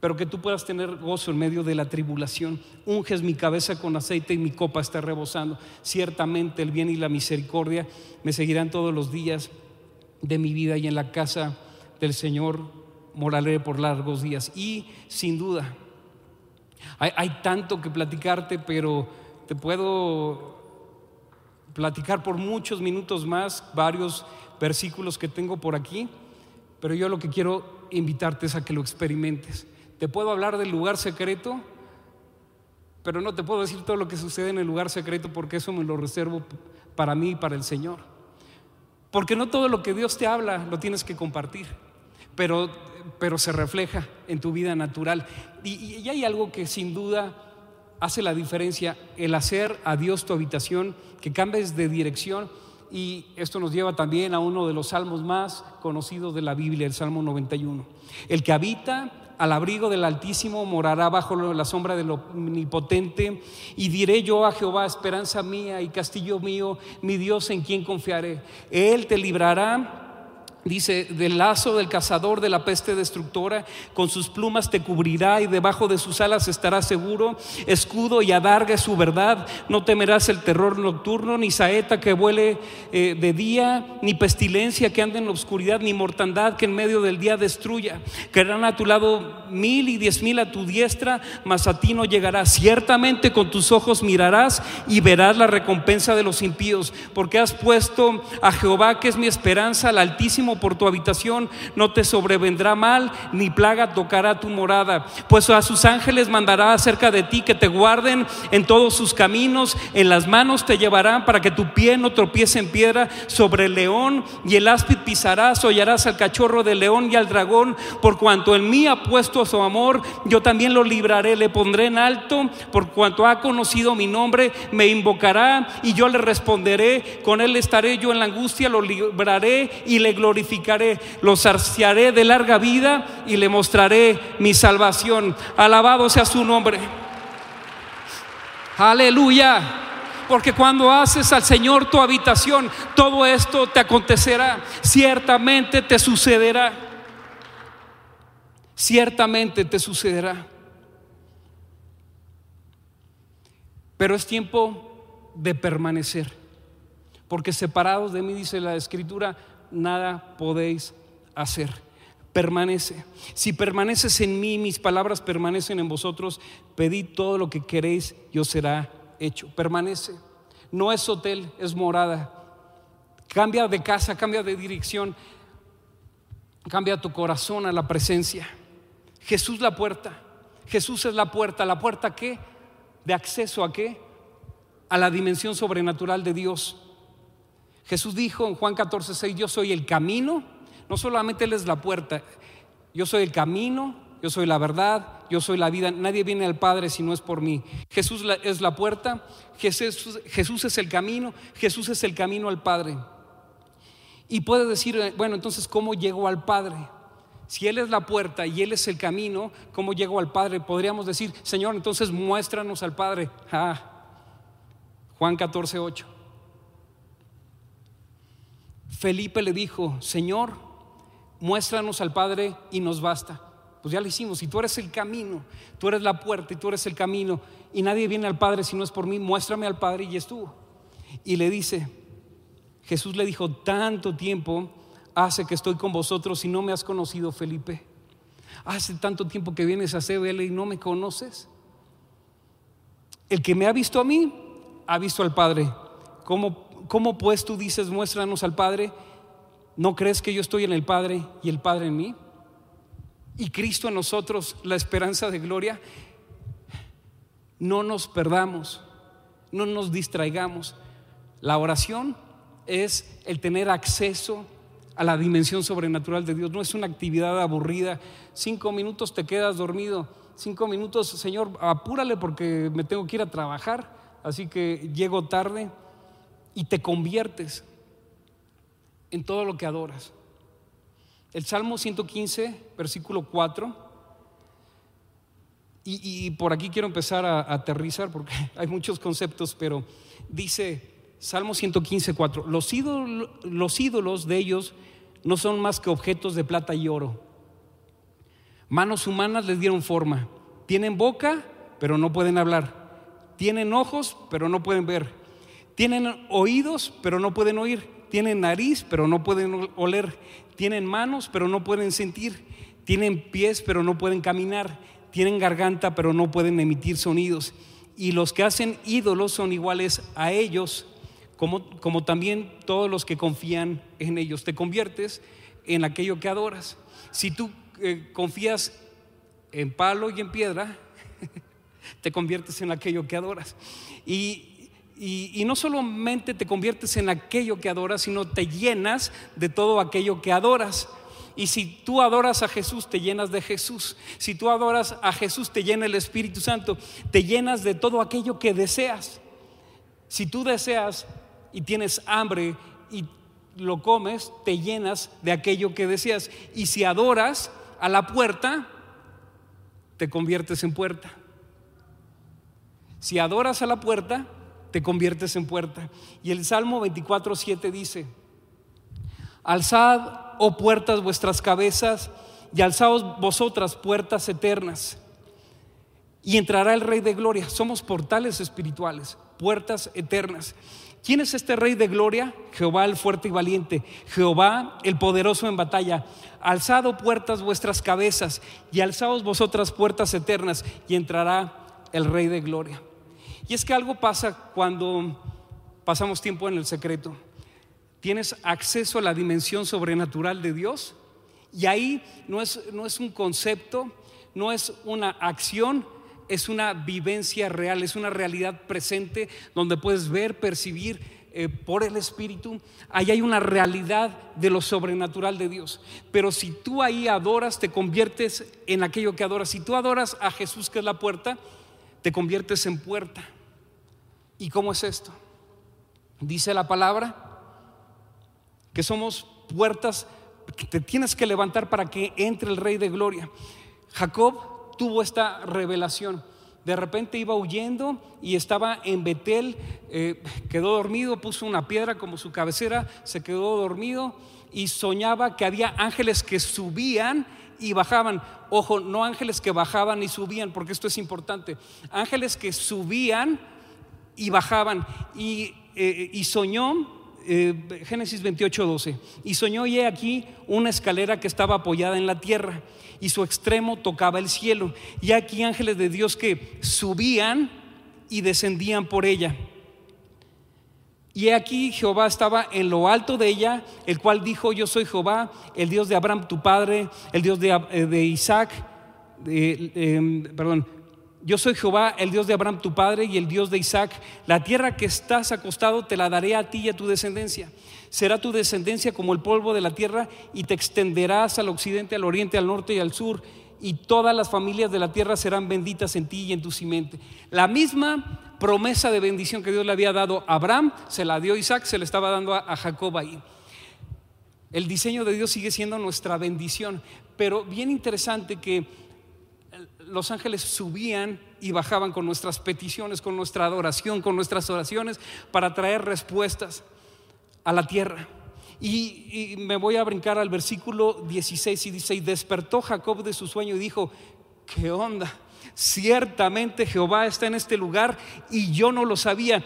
pero que tú puedas tener gozo en medio de la tribulación. Unges mi cabeza con aceite y mi copa está rebosando. Ciertamente el bien y la misericordia me seguirán todos los días de mi vida y en la casa del Señor moraré por largos días. Y sin duda, hay, tanto que platicarte, pero te puedo platicar por muchos minutos más, varios versículos que tengo por aquí, pero yo lo que quiero invitarte es a que lo experimentes. Te puedo hablar del lugar secreto, pero no te puedo decir todo lo que sucede en el lugar secreto porque eso me lo reservo para mí y para el Señor. Porque no todo lo que Dios te habla lo tienes que compartir pero, pero se refleja en tu vida natural. Y, hay algo que sin duda hace la diferencia, el hacer a Dios tu habitación, que cambies de dirección. Y esto nos lleva también a uno de los salmos más conocidos de la Biblia, el Salmo 91. El que habita al abrigo del Altísimo, morará bajo la sombra del Omnipotente. Y diré yo a Jehová, esperanza mía y castillo mío, mi Dios en quien confiaré. Él te librará Dice, del lazo del cazador de la peste destructora, con sus plumas te cubrirá y debajo de sus alas estarás seguro. Escudo y adarga su verdad. No temerás el terror nocturno, ni saeta que vuele eh, de día, ni pestilencia que ande en la oscuridad, ni mortandad que en medio del día destruya. Caerán a tu lado mil y diez mil a tu diestra, mas a ti no llegará. Ciertamente con tus ojos mirarás y verás la recompensa de los impíos, porque has puesto a Jehová, que es mi esperanza, al Altísimo por tu habitación, no te sobrevendrá mal, ni plaga tocará tu morada. Pues a sus ángeles mandará acerca de ti que te guarden en todos sus caminos, en las manos te llevarán para que tu pie no tropiece en piedra sobre el león y el áspid pisarás, hollarás al cachorro del león y al dragón, por cuanto en mí ha puesto su amor, yo también lo libraré, le pondré en alto, por cuanto ha conocido mi nombre, me invocará y yo le responderé, con él estaré yo en la angustia, lo libraré y le glorificaré lo saciaré de larga vida y le mostraré mi salvación. Alabado sea su nombre. Aleluya. Porque cuando haces al Señor tu habitación, todo esto te acontecerá. Ciertamente te sucederá. Ciertamente te sucederá. Pero es tiempo de permanecer. Porque separados de mí, dice la escritura, nada podéis hacer. Permanece. Si permaneces en mí, mis palabras permanecen en vosotros, pedid todo lo que queréis y os será hecho. Permanece. No es hotel, es morada. Cambia de casa, cambia de dirección. Cambia tu corazón a la presencia. Jesús la puerta. Jesús es la puerta. ¿La puerta qué? De acceso a qué? A la dimensión sobrenatural de Dios. Jesús dijo en Juan 14, 6, yo soy el camino, no solamente Él es la puerta, yo soy el camino, yo soy la verdad, yo soy la vida, nadie viene al Padre si no es por mí. Jesús es la puerta, Jesús, Jesús es el camino, Jesús es el camino al Padre. Y puede decir, bueno, entonces, ¿cómo llego al Padre? Si Él es la puerta y Él es el camino, ¿cómo llego al Padre? Podríamos decir, Señor, entonces muéstranos al Padre. Ah, Juan 14, 8. Felipe le dijo, Señor, muéstranos al Padre y nos basta. Pues ya lo hicimos, si tú eres el camino, tú eres la puerta y tú eres el camino y nadie viene al Padre si no es por mí, muéstrame al Padre y estuvo. Y le dice, Jesús le dijo, tanto tiempo hace que estoy con vosotros y no me has conocido, Felipe. Hace tanto tiempo que vienes a CBL y no me conoces. El que me ha visto a mí, ha visto al Padre. ¿Cómo ¿cómo pues tú dices, muéstranos al Padre? ¿No crees que yo estoy en el Padre y el Padre en mí? Y Cristo en nosotros, la esperanza de gloria. No nos perdamos, no nos distraigamos. La oración es el tener acceso a la dimensión sobrenatural de Dios. No es una actividad aburrida. Cinco minutos te quedas dormido. Cinco minutos, Señor, apúrale porque me tengo que ir a trabajar. Así que llego tarde y te conviertes en todo lo que adoras. El Salmo 115, versículo 4, y, por aquí quiero empezar a, aterrizar porque hay muchos conceptos, pero dice Salmo 115, 4, los ídolos, los ídolos de ellos no son más que objetos de plata y oro. Manos humanas les dieron forma. Tienen boca, pero no pueden hablar. Tienen ojos, pero no pueden ver. Tienen oídos, pero no pueden oír. Tienen nariz, pero no pueden oler. Tienen manos, pero no pueden sentir. Tienen pies, pero no pueden caminar. Tienen garganta, pero no pueden emitir sonidos. Y los que hacen ídolos son iguales a ellos, como, como también todos los que confían en ellos. Te conviertes en aquello que adoras. Si tú eh, confías en palo y en piedra, te conviertes en aquello que adoras. Y, y, no solamente te conviertes en aquello que adoras, sino te llenas de todo aquello que adoras. Y si tú adoras a Jesús, te llenas de Jesús. Si tú adoras a Jesús, te llena el Espíritu Santo. Te llenas de todo aquello que deseas. Si tú deseas y tienes hambre y lo comes, te llenas de aquello que deseas. Y si adoras a la puerta, te conviertes en puerta. Si adoras a la puerta, te conviertes en puerta. Y el Salmo 24, 7 dice, Alzad, oh puertas, vuestras cabezas, y alzaos vosotras, puertas eternas. Y entrará el Rey de Gloria. Somos portales espirituales, puertas eternas. ¿Quién es este Rey de Gloria? Jehová el fuerte y valiente, Jehová el poderoso en batalla. Alzado puertas vuestras cabezas y alzaos vosotras puertas eternas y entrará el Rey de Gloria. Y es que algo pasa cuando pasamos tiempo en el secreto. Tienes acceso a la dimensión sobrenatural de Dios y ahí no es, no es un concepto, no es una acción, es una vivencia real, es una realidad presente donde puedes ver, percibir eh, por el Espíritu. Ahí hay una realidad de lo sobrenatural de Dios. Pero si tú ahí adoras, te conviertes en aquello que adoras. Si tú adoras a Jesús, que es la puerta, te conviertes en puerta. ¿Y cómo es esto? Dice la palabra que somos puertas que te tienes que levantar para que entre el Rey de Gloria. Jacob tuvo esta revelación. De repente iba huyendo y estaba en Betel, eh, quedó dormido, puso una piedra como su cabecera, se quedó dormido y soñaba que había ángeles que subían y bajaban. Ojo, no ángeles que bajaban y subían, porque esto es importante. Ángeles que subían y bajaban. Y, eh, y soñó, eh, Génesis 28, 12, y soñó y he aquí una escalera que estaba apoyada en la tierra y su extremo tocaba el cielo. Y aquí ángeles de Dios que subían y descendían por ella. Y aquí Jehová estaba en lo alto de ella, el cual dijo, yo soy Jehová, el Dios de Abraham tu padre, el Dios de, eh, de Isaac, perdón, yo soy Jehová, el Dios de Abraham tu padre y el Dios de Isaac. La tierra que estás acostado te la daré a ti y a tu descendencia. Será tu descendencia como el polvo de la tierra y te extenderás al occidente, al oriente, al norte y al sur. Y todas las familias de la tierra serán benditas en ti y en tu simiente. La misma promesa de bendición que Dios le había dado a Abraham, se la dio Isaac, se le estaba dando a Jacob ahí. El diseño de Dios sigue siendo nuestra bendición. Pero bien interesante que los ángeles subían y bajaban con nuestras peticiones, con nuestra adoración, con nuestras oraciones, para traer respuestas a la tierra. Y, me voy a brincar al versículo 16 y dice, y despertó Jacob de su sueño y dijo, ¿qué onda? Ciertamente Jehová está en este lugar y yo no lo sabía.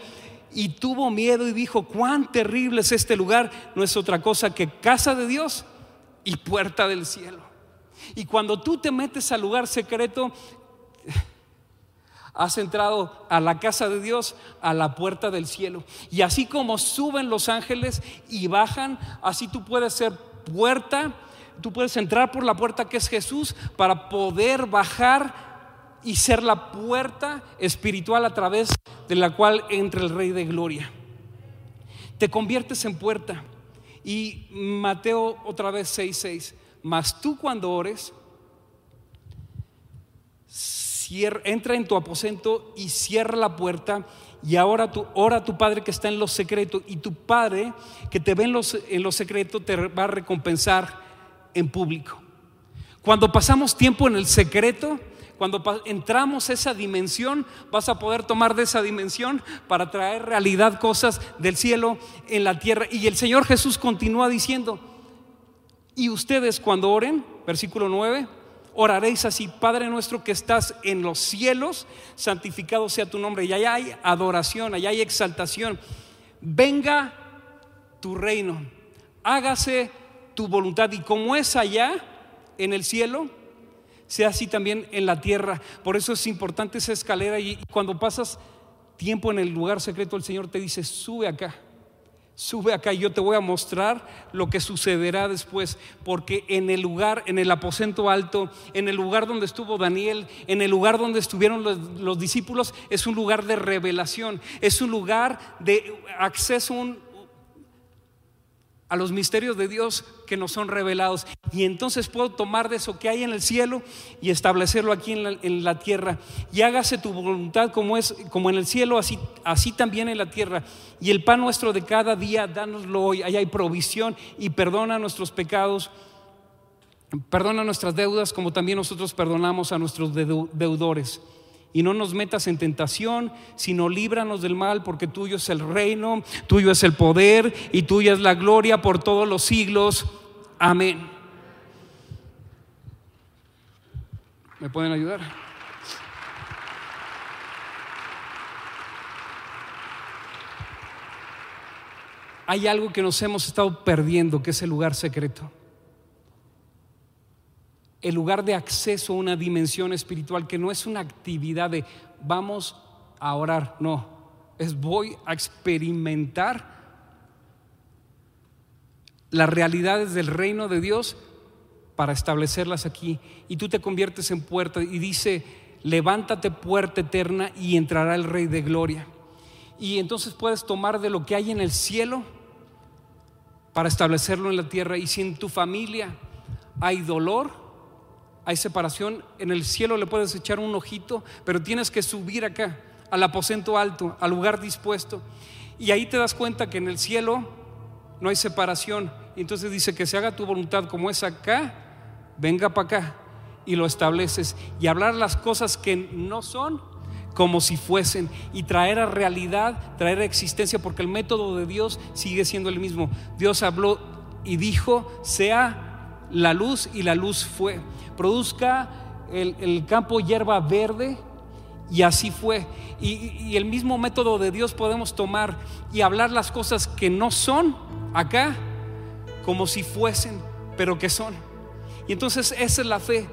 Y tuvo miedo y dijo, cuán terrible es este lugar, no es otra cosa que casa de Dios y puerta del cielo. Y cuando tú te metes al lugar secreto, has entrado a la casa de Dios, a la puerta del cielo. Y así como suben los ángeles y bajan, así tú puedes ser puerta, tú puedes entrar por la puerta que es Jesús para poder bajar y ser la puerta espiritual a través de la cual entra el Rey de Gloria. Te conviertes en puerta. Y Mateo otra vez 6:6. Mas tú cuando ores, entra en tu aposento y cierra la puerta y ahora tú ora a tu Padre que está en lo secreto y tu Padre que te ve en, los, en lo secreto te va a recompensar en público. Cuando pasamos tiempo en el secreto, cuando entramos esa dimensión, vas a poder tomar de esa dimensión para traer realidad cosas del cielo en la tierra. Y el Señor Jesús continúa diciendo, y ustedes cuando oren, versículo 9, oraréis así, Padre nuestro que estás en los cielos, santificado sea tu nombre. Y allá hay adoración, allá hay exaltación. Venga tu reino, hágase tu voluntad. Y como es allá en el cielo, sea así también en la tierra. Por eso es importante esa escalera y cuando pasas tiempo en el lugar secreto, el Señor te dice, sube acá. Sube acá y yo te voy a mostrar lo que sucederá después, porque en el lugar, en el aposento alto, en el lugar donde estuvo Daniel, en el lugar donde estuvieron los, discípulos, es un lugar de revelación, es un lugar de acceso, un, a los misterios de Dios que nos son revelados. Y entonces puedo tomar de eso que hay en el cielo y establecerlo aquí en la, tierra. Y hágase tu voluntad como es, como en el cielo, así, así también en la tierra. Y el pan nuestro de cada día, dánoslo hoy. Ahí hay provisión y perdona nuestros pecados, Perdona nuestras deudas como también nosotros perdonamos a nuestros deudores. Y no nos metas en tentación, sino líbranos del mal, porque tuyo es el reino, tuyo es el poder y tuya es la gloria por todos los siglos. Amén. ¿Me pueden ayudar? Hay algo que nos hemos estado perdiendo, que es el lugar secreto el lugar de acceso a una dimensión espiritual que no es una actividad de vamos a orar, no, es voy a experimentar las realidades del reino de Dios para establecerlas aquí. Y tú te conviertes en puerta y dice, levántate puerta eterna y entrará el Rey de Gloria. Y entonces puedes tomar de lo que hay en el cielo para establecerlo en la tierra. Y si en tu familia hay dolor, hay separación, en el cielo le puedes echar un ojito, pero tienes que subir acá, al aposento alto, al lugar dispuesto. Y ahí te das cuenta que en el cielo no hay separación. Y entonces dice que se haga tu voluntad como es acá, venga para acá y lo estableces. Y hablar las cosas que no son como si fuesen y traer a realidad, traer a existencia, porque el método de Dios sigue siendo el mismo. Dios habló y dijo, sea la luz y la luz fue produzca el, campo hierba verde. Y así fue. Y, el mismo método de Dios podemos tomar y hablar las cosas que no son acá como si fuesen, pero que son. Y entonces esa es la fe.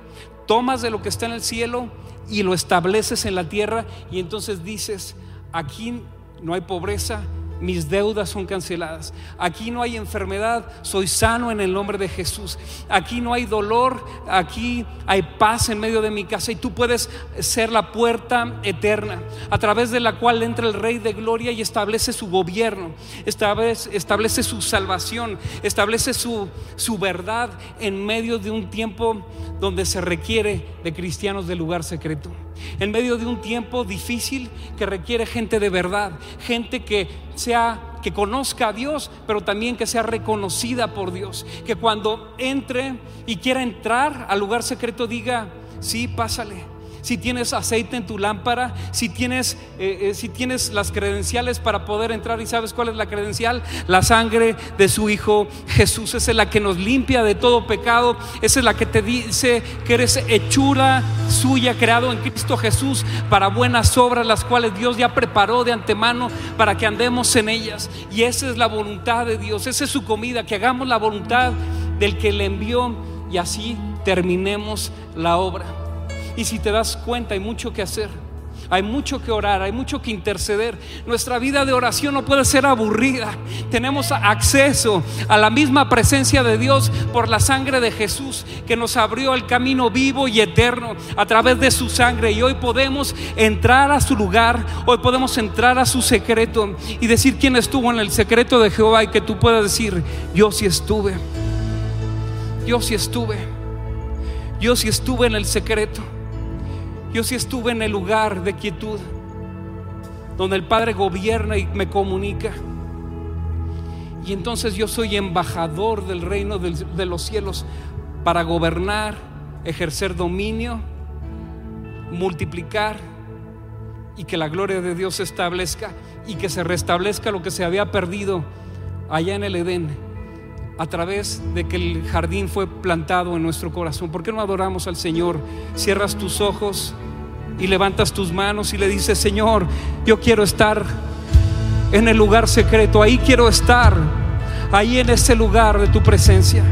Tomas de lo que está en el cielo y lo estableces en la tierra y entonces dices, aquí no hay pobreza, mis deudas son canceladas. Aquí no hay enfermedad, soy sano en el nombre de Jesús. Aquí no hay dolor, aquí hay paz en medio de mi casa y tú puedes ser la puerta eterna a través de la cual entra el Rey de Gloria y establece su gobierno, establece, establece su salvación, establece su, su verdad en medio de un tiempo donde se requiere de cristianos del lugar secreto en medio de un tiempo difícil que requiere gente de verdad, gente que sea que conozca a Dios, pero también que sea reconocida por Dios, que cuando entre y quiera entrar al lugar secreto diga, sí, pásale si tienes aceite en tu lámpara, si tienes, eh, eh, si tienes las credenciales para poder entrar y sabes cuál es la credencial, la sangre de su Hijo Jesús. Esa es la que nos limpia de todo pecado, esa es la que te dice que eres hechura suya, creado en Cristo Jesús para buenas obras, las cuales Dios ya preparó de antemano para que andemos en ellas. Y esa es la voluntad de Dios, esa es su comida, que hagamos la voluntad del que le envió y así terminemos la obra. Y si te das cuenta, hay mucho que hacer. Hay mucho que orar, hay mucho que interceder. Nuestra vida de oración no puede ser aburrida. Tenemos acceso a la misma presencia de Dios por la sangre de Jesús que nos abrió el camino vivo y eterno a través de su sangre. Y hoy podemos entrar a su lugar, hoy podemos entrar a su secreto y decir quién estuvo en el secreto de Jehová y que tú puedas decir, yo sí estuve, yo sí estuve, yo sí estuve en el secreto. Yo sí estuve en el lugar de quietud, donde el Padre gobierna y me comunica. Y entonces yo soy embajador del reino de los cielos para gobernar, ejercer dominio, multiplicar y que la gloria de Dios se establezca y que se restablezca lo que se había perdido allá en el Edén a través de que el jardín fue plantado en nuestro corazón. ¿Por qué no adoramos al Señor? Cierras tus ojos y levantas tus manos y le dices, Señor, yo quiero estar en el lugar secreto, ahí quiero estar, ahí en ese lugar de tu presencia.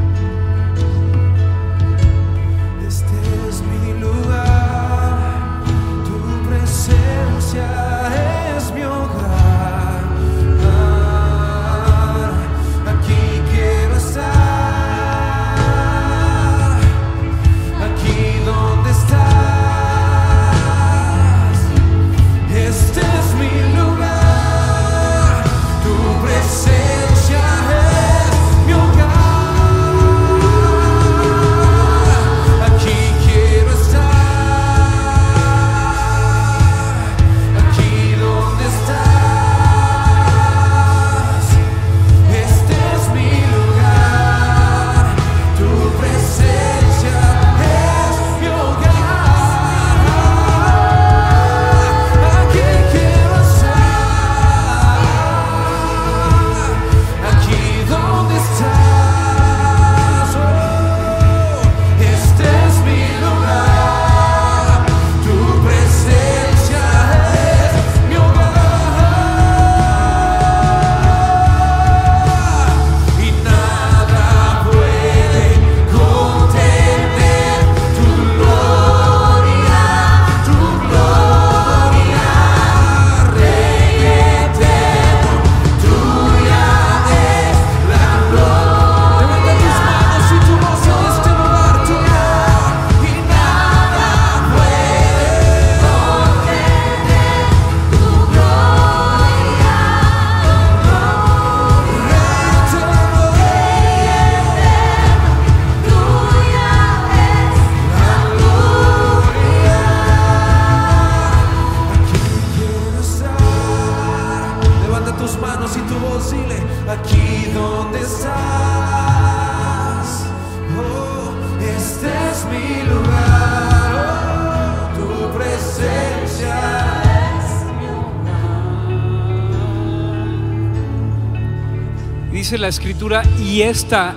Y esta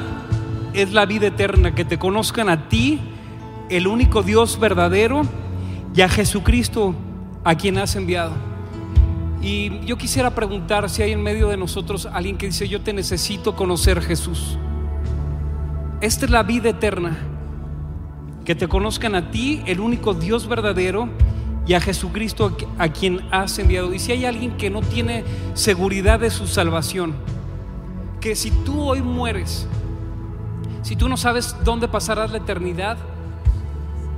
es la vida eterna, que te conozcan a ti, el único Dios verdadero, y a Jesucristo, a quien has enviado. Y yo quisiera preguntar si hay en medio de nosotros alguien que dice, yo te necesito conocer Jesús. Esta es la vida eterna, que te conozcan a ti, el único Dios verdadero, y a Jesucristo a quien has enviado. Y si hay alguien que no tiene seguridad de su salvación, que si tú hoy mueres, si tú no sabes dónde pasarás la eternidad,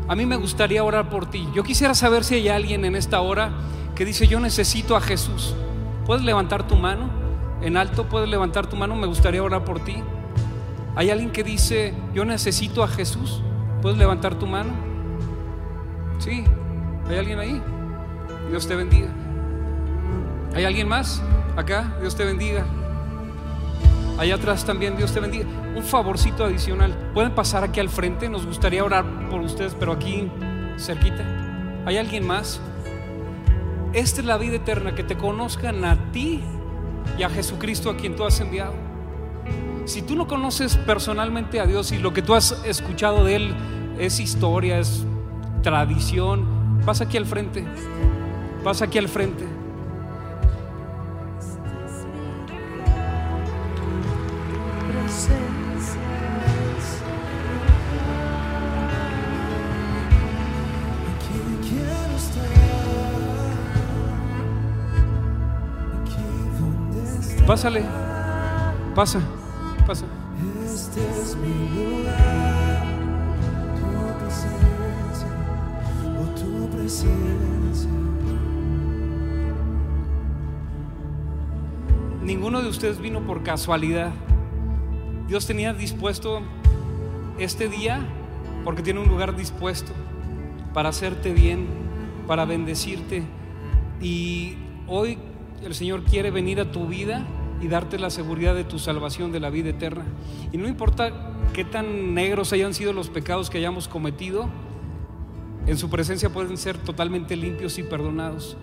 a mí me gustaría orar por ti. Yo quisiera saber si hay alguien en esta hora que dice, yo necesito a Jesús. ¿Puedes levantar tu mano? En alto, puedes levantar tu mano, me gustaría orar por ti. ¿Hay alguien que dice, yo necesito a Jesús? ¿Puedes levantar tu mano? Sí, ¿hay alguien ahí? Dios te bendiga. ¿Hay alguien más? Acá, Dios te bendiga. Allá atrás también, Dios te bendiga. Un favorcito adicional. Pueden pasar aquí al frente. Nos gustaría orar por ustedes, pero aquí cerquita. ¿Hay alguien más? Esta es la vida eterna, que te conozcan a ti y a Jesucristo a quien tú has enviado. Si tú no conoces personalmente a Dios y lo que tú has escuchado de Él es historia, es tradición, pasa aquí al frente. Pasa aquí al frente. Pásale. Pasa. Pasa. Este es mi lugar, tu presencia, oh tu presencia. Ninguno de ustedes vino por casualidad. Dios tenía dispuesto este día porque tiene un lugar dispuesto para hacerte bien, para bendecirte. Y hoy el Señor quiere venir a tu vida y darte la seguridad de tu salvación, de la vida eterna. Y no importa qué tan negros hayan sido los pecados que hayamos cometido, en su presencia pueden ser totalmente limpios y perdonados.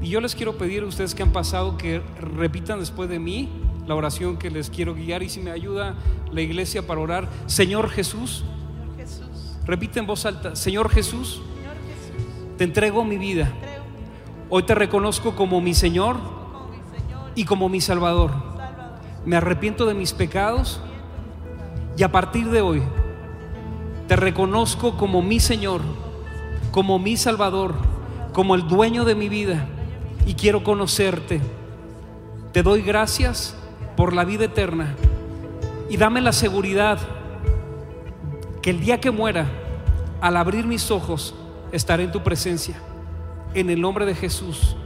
Y yo les quiero pedir a ustedes que han pasado que repitan después de mí la oración que les quiero guiar y si me ayuda la iglesia para orar, Señor Jesús, Jesús, repite en voz alta, Señor Jesús, Señor Jesús, te entrego mi vida. Hoy te reconozco Señor como mi Señor y como mi Salvador. Me arrepiento de mis pecados y a partir de hoy te reconozco como mi Señor, como mi Salvador, como el dueño de mi vida y quiero conocerte. Te doy gracias por la vida eterna y dame la seguridad que el día que muera, al abrir mis ojos, estaré en tu presencia. En el nombre de Jesús.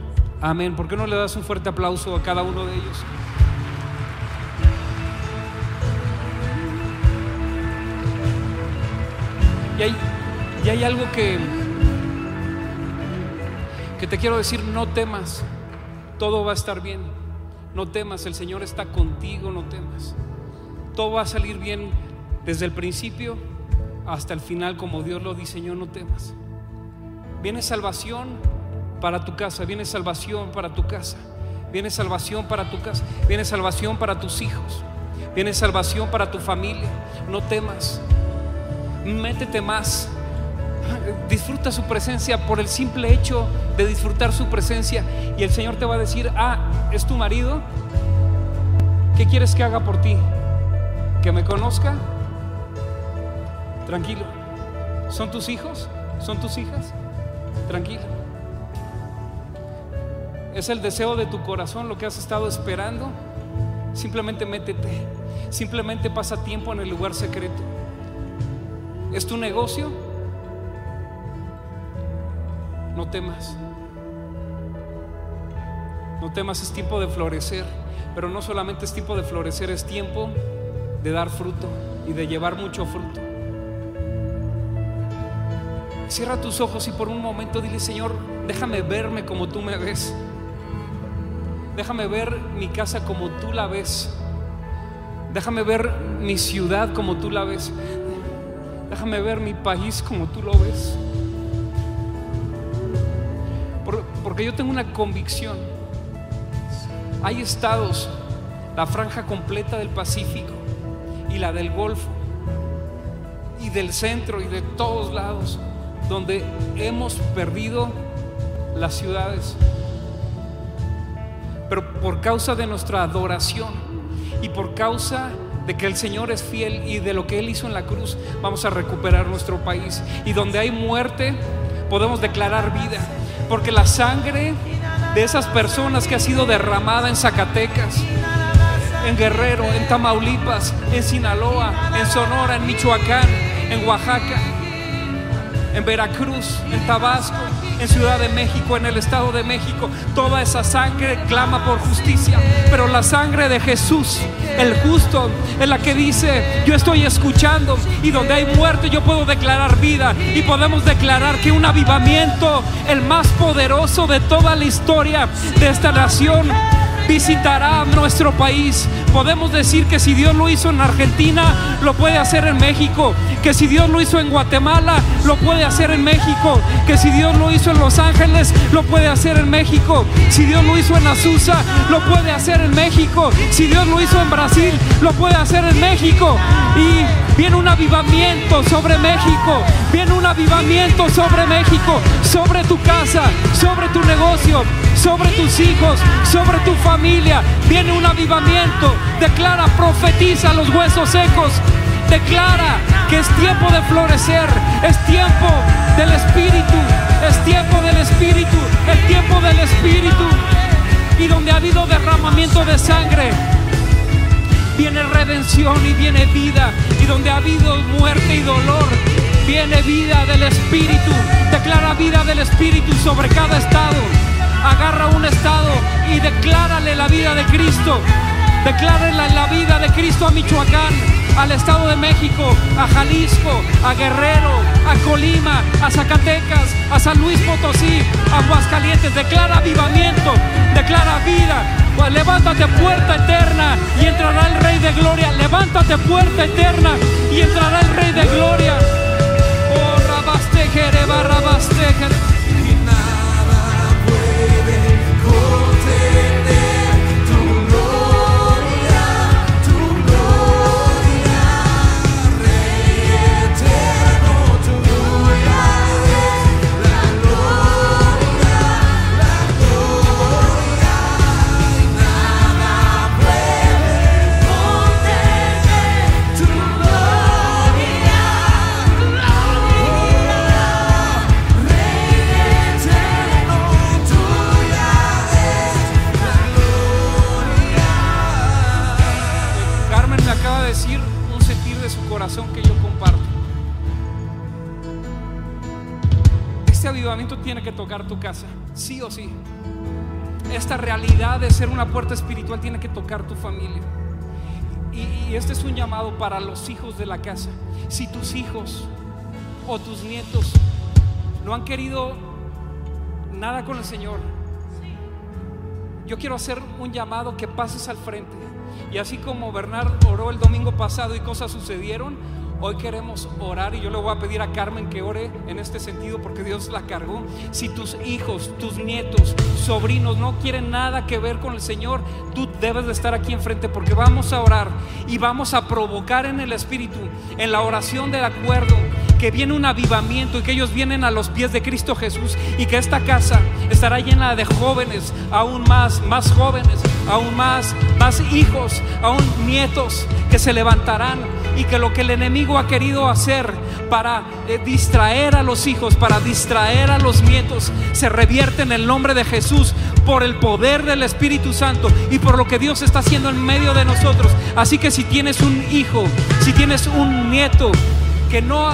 Amén. ¿Por qué no le das un fuerte aplauso a cada uno de ellos? Y hay, y hay algo que, que te quiero decir, no temas, todo va a estar bien, no temas, el Señor está contigo, no temas. Todo va a salir bien desde el principio hasta el final como Dios lo diseñó, no temas. Viene salvación para tu casa, viene salvación para tu casa, viene salvación para tu casa, viene salvación para tus hijos, viene salvación para tu familia, no temas métete más. Disfruta su presencia por el simple hecho de disfrutar su presencia. Y el Señor te va a decir, ah, es tu marido. ¿Qué quieres que haga por ti? ¿Que me conozca? Tranquilo. ¿Son tus hijos? ¿Son tus hijas? Tranquilo. Es el deseo de tu corazón lo que has estado esperando. Simplemente métete. Simplemente pasa tiempo en el lugar secreto. ¿Es tu negocio? No temas. No temas, es tiempo de florecer. Pero no solamente es tiempo de florecer, es tiempo de dar fruto y de llevar mucho fruto. Cierra tus ojos y por un momento dile, Señor, déjame verme como tú me ves. Déjame ver mi casa como tú la ves. Déjame ver mi ciudad como tú la ves. Déjame ver mi país como tú lo ves. Por- porque yo tengo una convicción. Hay estados, la franja completa del Pacífico y la del Golfo y del centro y de todos lados, donde hemos perdido las ciudades. Pero por causa de nuestra adoración y por causa de que el Señor es fiel y de lo que Él hizo en la cruz, vamos a recuperar nuestro país. Y donde hay muerte, podemos declarar vida. Porque la sangre de esas personas que ha sido derramada en Zacatecas, en Guerrero, en Tamaulipas, en Sinaloa, en Sonora, en Michoacán, en Oaxaca, en Veracruz, en Tabasco, en Ciudad de México, en el Estado de México. Toda esa sangre clama por justicia. Pero la sangre de Jesús, el justo, es la que dice, yo estoy escuchando y donde hay muerte yo puedo declarar vida. Y podemos declarar que un avivamiento, el más poderoso de toda la historia de esta nación, visitará nuestro país. Podemos decir que si Dios lo hizo en Argentina, lo puede hacer en México. Que si Dios lo hizo en Guatemala, lo puede hacer en México. Que si Dios lo hizo en Los Ángeles, lo puede hacer en México. Si Dios lo hizo en Azusa, lo puede hacer en México. Si Dios lo hizo en Brasil, lo puede hacer en México. Y viene un avivamiento sobre México. Viene un avivamiento sobre México, sobre tu casa, sobre tu negocio, sobre tus hijos, sobre tu familia. Viene un avivamiento. Declara, profetiza los huesos secos. Declara que es tiempo de florecer, es tiempo del Espíritu, es tiempo del Espíritu, el tiempo del Espíritu. Y donde ha habido derramamiento de sangre, viene redención y viene vida. Y donde ha habido muerte y dolor, viene vida del Espíritu. Declara vida del Espíritu sobre cada estado. Agarra un estado y declárale la vida de Cristo. Declárale la vida de Cristo a Michoacán, al Estado de México, a Jalisco, a Guerrero, a Colima, a Zacatecas, a San Luis Potosí, a Aguascalientes. Declara avivamiento, declara vida. Pues levántate puerta eterna y entrará el Rey de Gloria. Levántate puerta eterna y entrará el Rey de Gloria. Oh. Y nada tiene que tocar tu casa, sí o sí. Esta realidad de ser una puerta espiritual tiene que tocar tu familia. Y, este es un llamado para los hijos de la casa. Si tus hijos o tus nietos no han querido nada con el Señor, yo quiero hacer un llamado que pases al frente. Y así como Bernard oró el domingo pasado y cosas sucedieron, hoy queremos orar y yo le voy a pedir a Carmen que ore en este sentido porque Dios la cargó. Si tus hijos, tus nietos, sobrinos no quieren nada que ver con el Señor, tú debes de estar aquí enfrente porque vamos a orar y vamos a provocar en el Espíritu, en la oración del acuerdo, que viene un avivamiento y que ellos vienen a los pies de Cristo Jesús y que esta casa estará llena de jóvenes, aún más, más jóvenes, aún más, más hijos, aún nietos que se levantarán y que lo que el enemigo ha querido hacer para eh, distraer a los hijos, para distraer a los nietos, se revierte en el nombre de Jesús por el poder del Espíritu Santo y por lo que Dios está haciendo en medio de nosotros. Así que si tienes un hijo, si tienes un nieto que no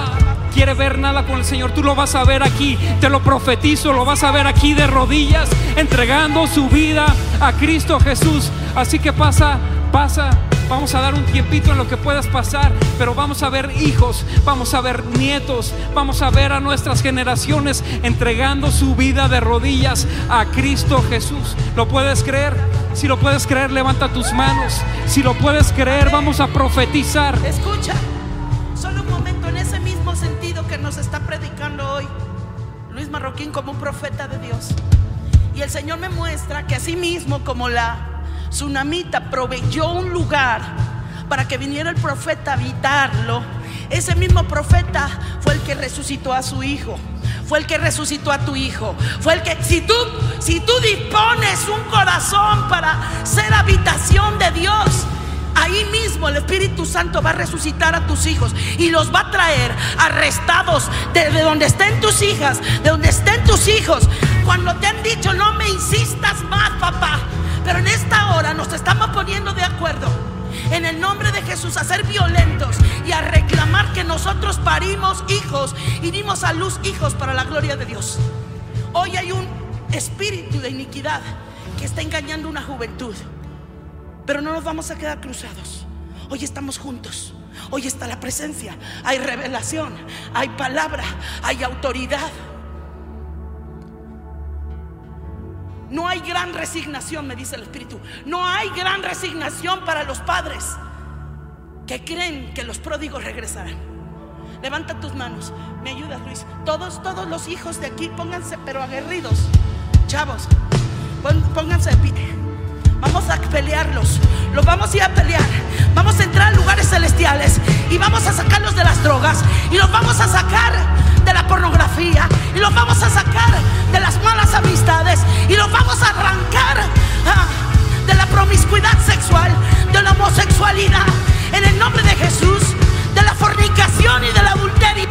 quiere ver nada con el Señor, tú lo vas a ver aquí, te lo profetizo, lo vas a ver aquí de rodillas, entregando su vida a Cristo Jesús. Así que pasa, pasa. Vamos a dar un tiempito en lo que puedas pasar, pero vamos a ver hijos, vamos a ver nietos, vamos a ver a nuestras generaciones entregando su vida de rodillas a Cristo Jesús. ¿Lo puedes creer? Si lo puedes creer, levanta tus manos. Si lo puedes creer, vamos a profetizar. Escucha, predicando hoy Luis Marroquín como un profeta de Dios. Y el Señor me muestra que así mismo como la tsunamita proveyó un lugar para que viniera el profeta a habitarlo, ese mismo profeta fue el que resucitó a su hijo. Fue el que resucitó a tu hijo. Fue el que, si tú, si tú dispones un corazón para ser habitación de Dios, Ahí mismo el Espíritu Santo va a resucitar a tus hijos y los va a traer arrestados de, de donde estén tus hijas, de donde estén tus hijos. Cuando te han dicho, no me insistas más, papá. Pero en esta hora nos estamos poniendo de acuerdo. En el nombre de Jesús, a ser violentos y a reclamar que nosotros parimos hijos y dimos a luz hijos para la gloria de Dios. Hoy hay un espíritu de iniquidad que está engañando una juventud. Pero no nos vamos a quedar cruzados. Hoy estamos juntos. Hoy está la presencia. Hay revelación. Hay palabra. Hay autoridad. No hay gran resignación, me dice el Espíritu. No hay gran resignación para los padres que creen que los pródigos regresarán. Levanta tus manos. ¿Me ayudas, Luis? Todos, todos los hijos de aquí, pónganse, pero aguerridos. Chavos, pónganse de pie. Vamos a pelearlos. Los vamos a ir a pelear. Vamos a entrar a lugares celestiales y vamos a sacarlos de las drogas y los vamos a sacar de la pornografía y los vamos a sacar de las malas amistades y los vamos a arrancar ah, de la promiscuidad sexual, de la homosexualidad. En el nombre de Jesús, de la fornicación y del adulterio.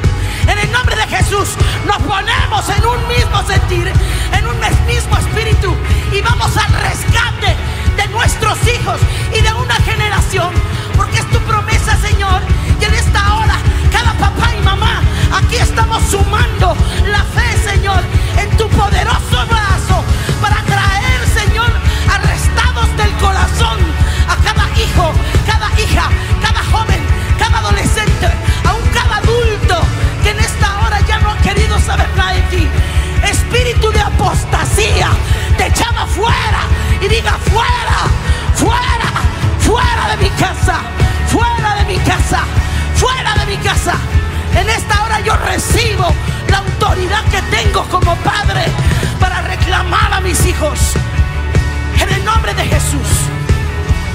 En el nombre de Jesús nos ponemos en un mismo sentir, en un mismo espíritu y vamos al rescate de nuestros hijos y de una generación. Porque es tu promesa, Señor. Y en esta hora, cada papá y mamá, aquí estamos sumando la fe, Señor, en tu poderoso brazo para traer, Señor, arrestados del corazón a cada hijo, cada hija, cada joven, cada adolescente, aún cada adulto que en esta hora ya no ha querido saber nada ti. Espíritu de apostasía, te echaba fuera y diga fuera, fuera, fuera de mi casa, fuera de mi casa, fuera de mi casa. En esta hora yo recibo la autoridad que tengo como padre para reclamar a mis hijos. En el nombre de Jesús,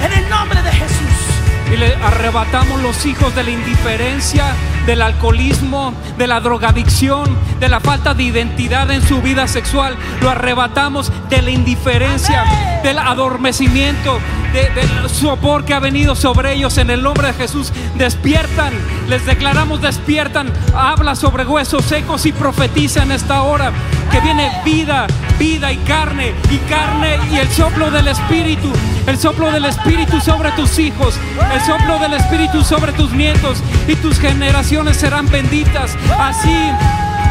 en el nombre de Jesús. Y le arrebatamos los hijos de la indiferencia, del alcoholismo, de la drogadicción, de la falta de identidad en su vida sexual. Lo arrebatamos de la indiferencia, del adormecimiento, de- del sopor que ha venido sobre ellos en el nombre de Jesús. Despiertan, les declaramos despiertan. Habla sobre huesos secos y profetiza en esta hora que viene vida, vida y carne, y carne y el soplo del Espíritu, el soplo del Espíritu sobre tus hijos, el soplo del Espíritu sobre tus nietos, y tus generaciones serán benditas. Así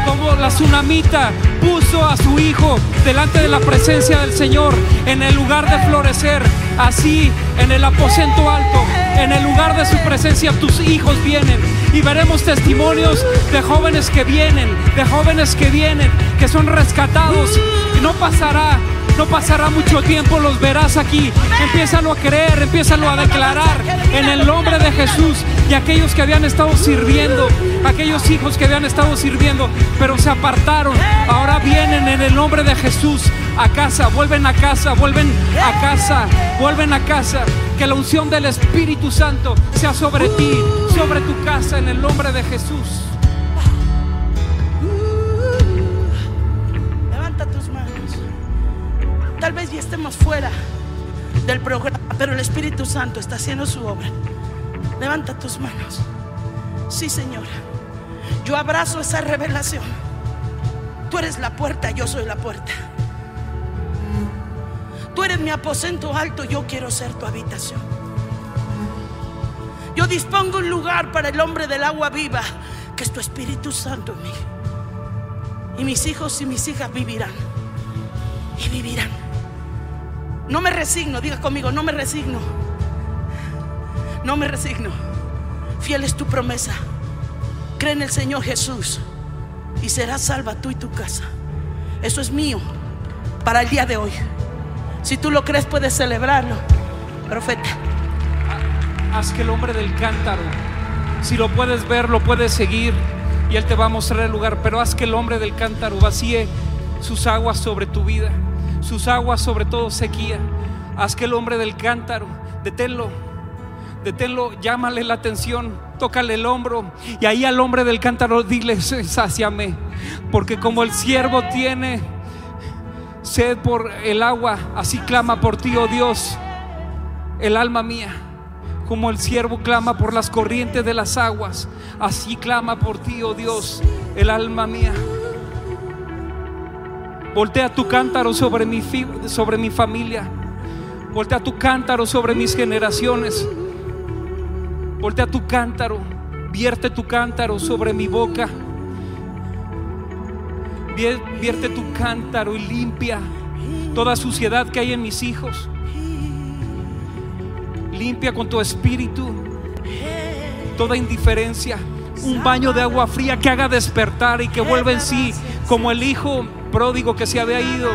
como la tsunamita puso a su hijo delante de la presencia del Señor en el lugar de florecer, así en el aposento alto, en el lugar de su presencia tus hijos vienen y veremos testimonios de jóvenes que vienen, de jóvenes que vienen, que son rescatados y no pasará. No pasará mucho tiempo, los verás aquí. Empiézalo a creer, empiézalo a declarar en el nombre de Jesús. Y aquellos que habían estado sirviendo, aquellos hijos que habían estado sirviendo, pero se apartaron, ahora vienen en el nombre de Jesús a casa, vuelven a casa, vuelven a casa, vuelven a casa. Que la unción del Espíritu Santo sea sobre ti, sobre tu casa, en el nombre de Jesús. Tal vez ya estemos fuera del programa, pero el Espíritu Santo está haciendo su obra. Levanta tus manos. Sí, Señor. Yo abrazo esa revelación. Tú eres la puerta, yo soy la puerta. Tú eres mi aposento alto, yo quiero ser tu habitación. Yo dispongo un lugar para el hombre del agua viva, que es tu Espíritu Santo en mí. Y mis hijos y mis hijas vivirán. Y vivirán. No me resigno, diga conmigo, no me resigno. No me resigno. Fiel es tu promesa. Cree en el Señor Jesús y serás salva tú y tu casa. Eso es mío para el día de hoy. Si tú lo crees, puedes celebrarlo. Profeta. Haz que el hombre del cántaro, si lo puedes ver, lo puedes seguir y Él te va a mostrar el lugar, pero haz que el hombre del cántaro vacíe sus aguas sobre tu vida, sus aguas sobre todo sequía. Haz que el hombre del cántaro, deténlo, deténlo, llámale la atención, tócale el hombro y ahí al hombre del cántaro dile, sáciame, porque como el siervo tiene sed por el agua, así clama por ti, oh Dios, el alma mía. Como el siervo clama por las corrientes de las aguas, así clama por ti, oh Dios, el alma mía. Voltea tu cántaro sobre mi, sobre mi familia. Voltea tu cántaro sobre mis generaciones. Voltea tu cántaro. Vierte tu cántaro sobre mi boca. Vier- Vierte tu cántaro y limpia toda suciedad que hay en mis hijos. Limpia con tu espíritu toda indiferencia. Un baño de agua fría que haga despertar y que vuelva en sí, como el hijo pródigo que se había ido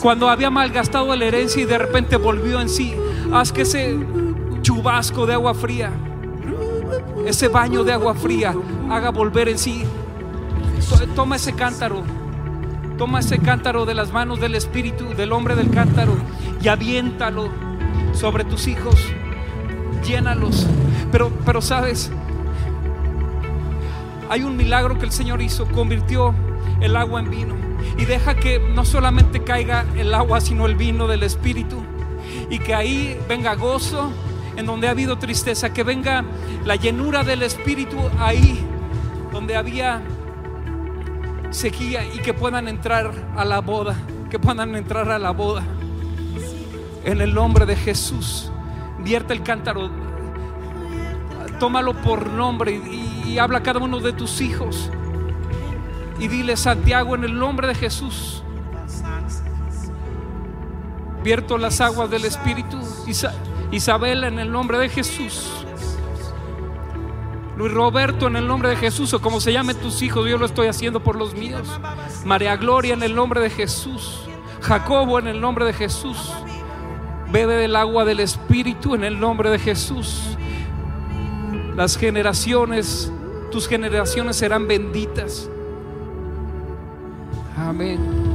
cuando había malgastado la herencia y de repente volvió en sí. Haz que ese chubasco de agua fría, ese baño de agua fría, haga volver en sí. To- Toma ese cántaro, toma ese cántaro de las manos del espíritu, del hombre del cántaro, y aviéntalo sobre tus hijos llénalos. Pero, pero sabes, hay un milagro que el Señor hizo, convirtió el agua en vino y deja que no solamente caiga el agua, sino el vino del Espíritu y que ahí venga gozo en donde ha habido tristeza, que venga la llenura del Espíritu ahí donde había sequía y que puedan entrar a la boda, que puedan entrar a la boda. En el nombre de Jesús, vierte el cántaro, tómalo por nombre y, y habla a cada uno de tus hijos. Y dile, Santiago, en el nombre de Jesús, vierto las aguas del Espíritu. Isa- Isabel, en el nombre de Jesús. Luis Roberto, en el nombre de Jesús, o como se llamen tus hijos, yo lo estoy haciendo por los míos. María Gloria, en el nombre de Jesús. Jacobo, en el nombre de Jesús. Bebe del agua del Espíritu en el nombre de Jesús. Las generaciones, tus generaciones serán benditas. Amén.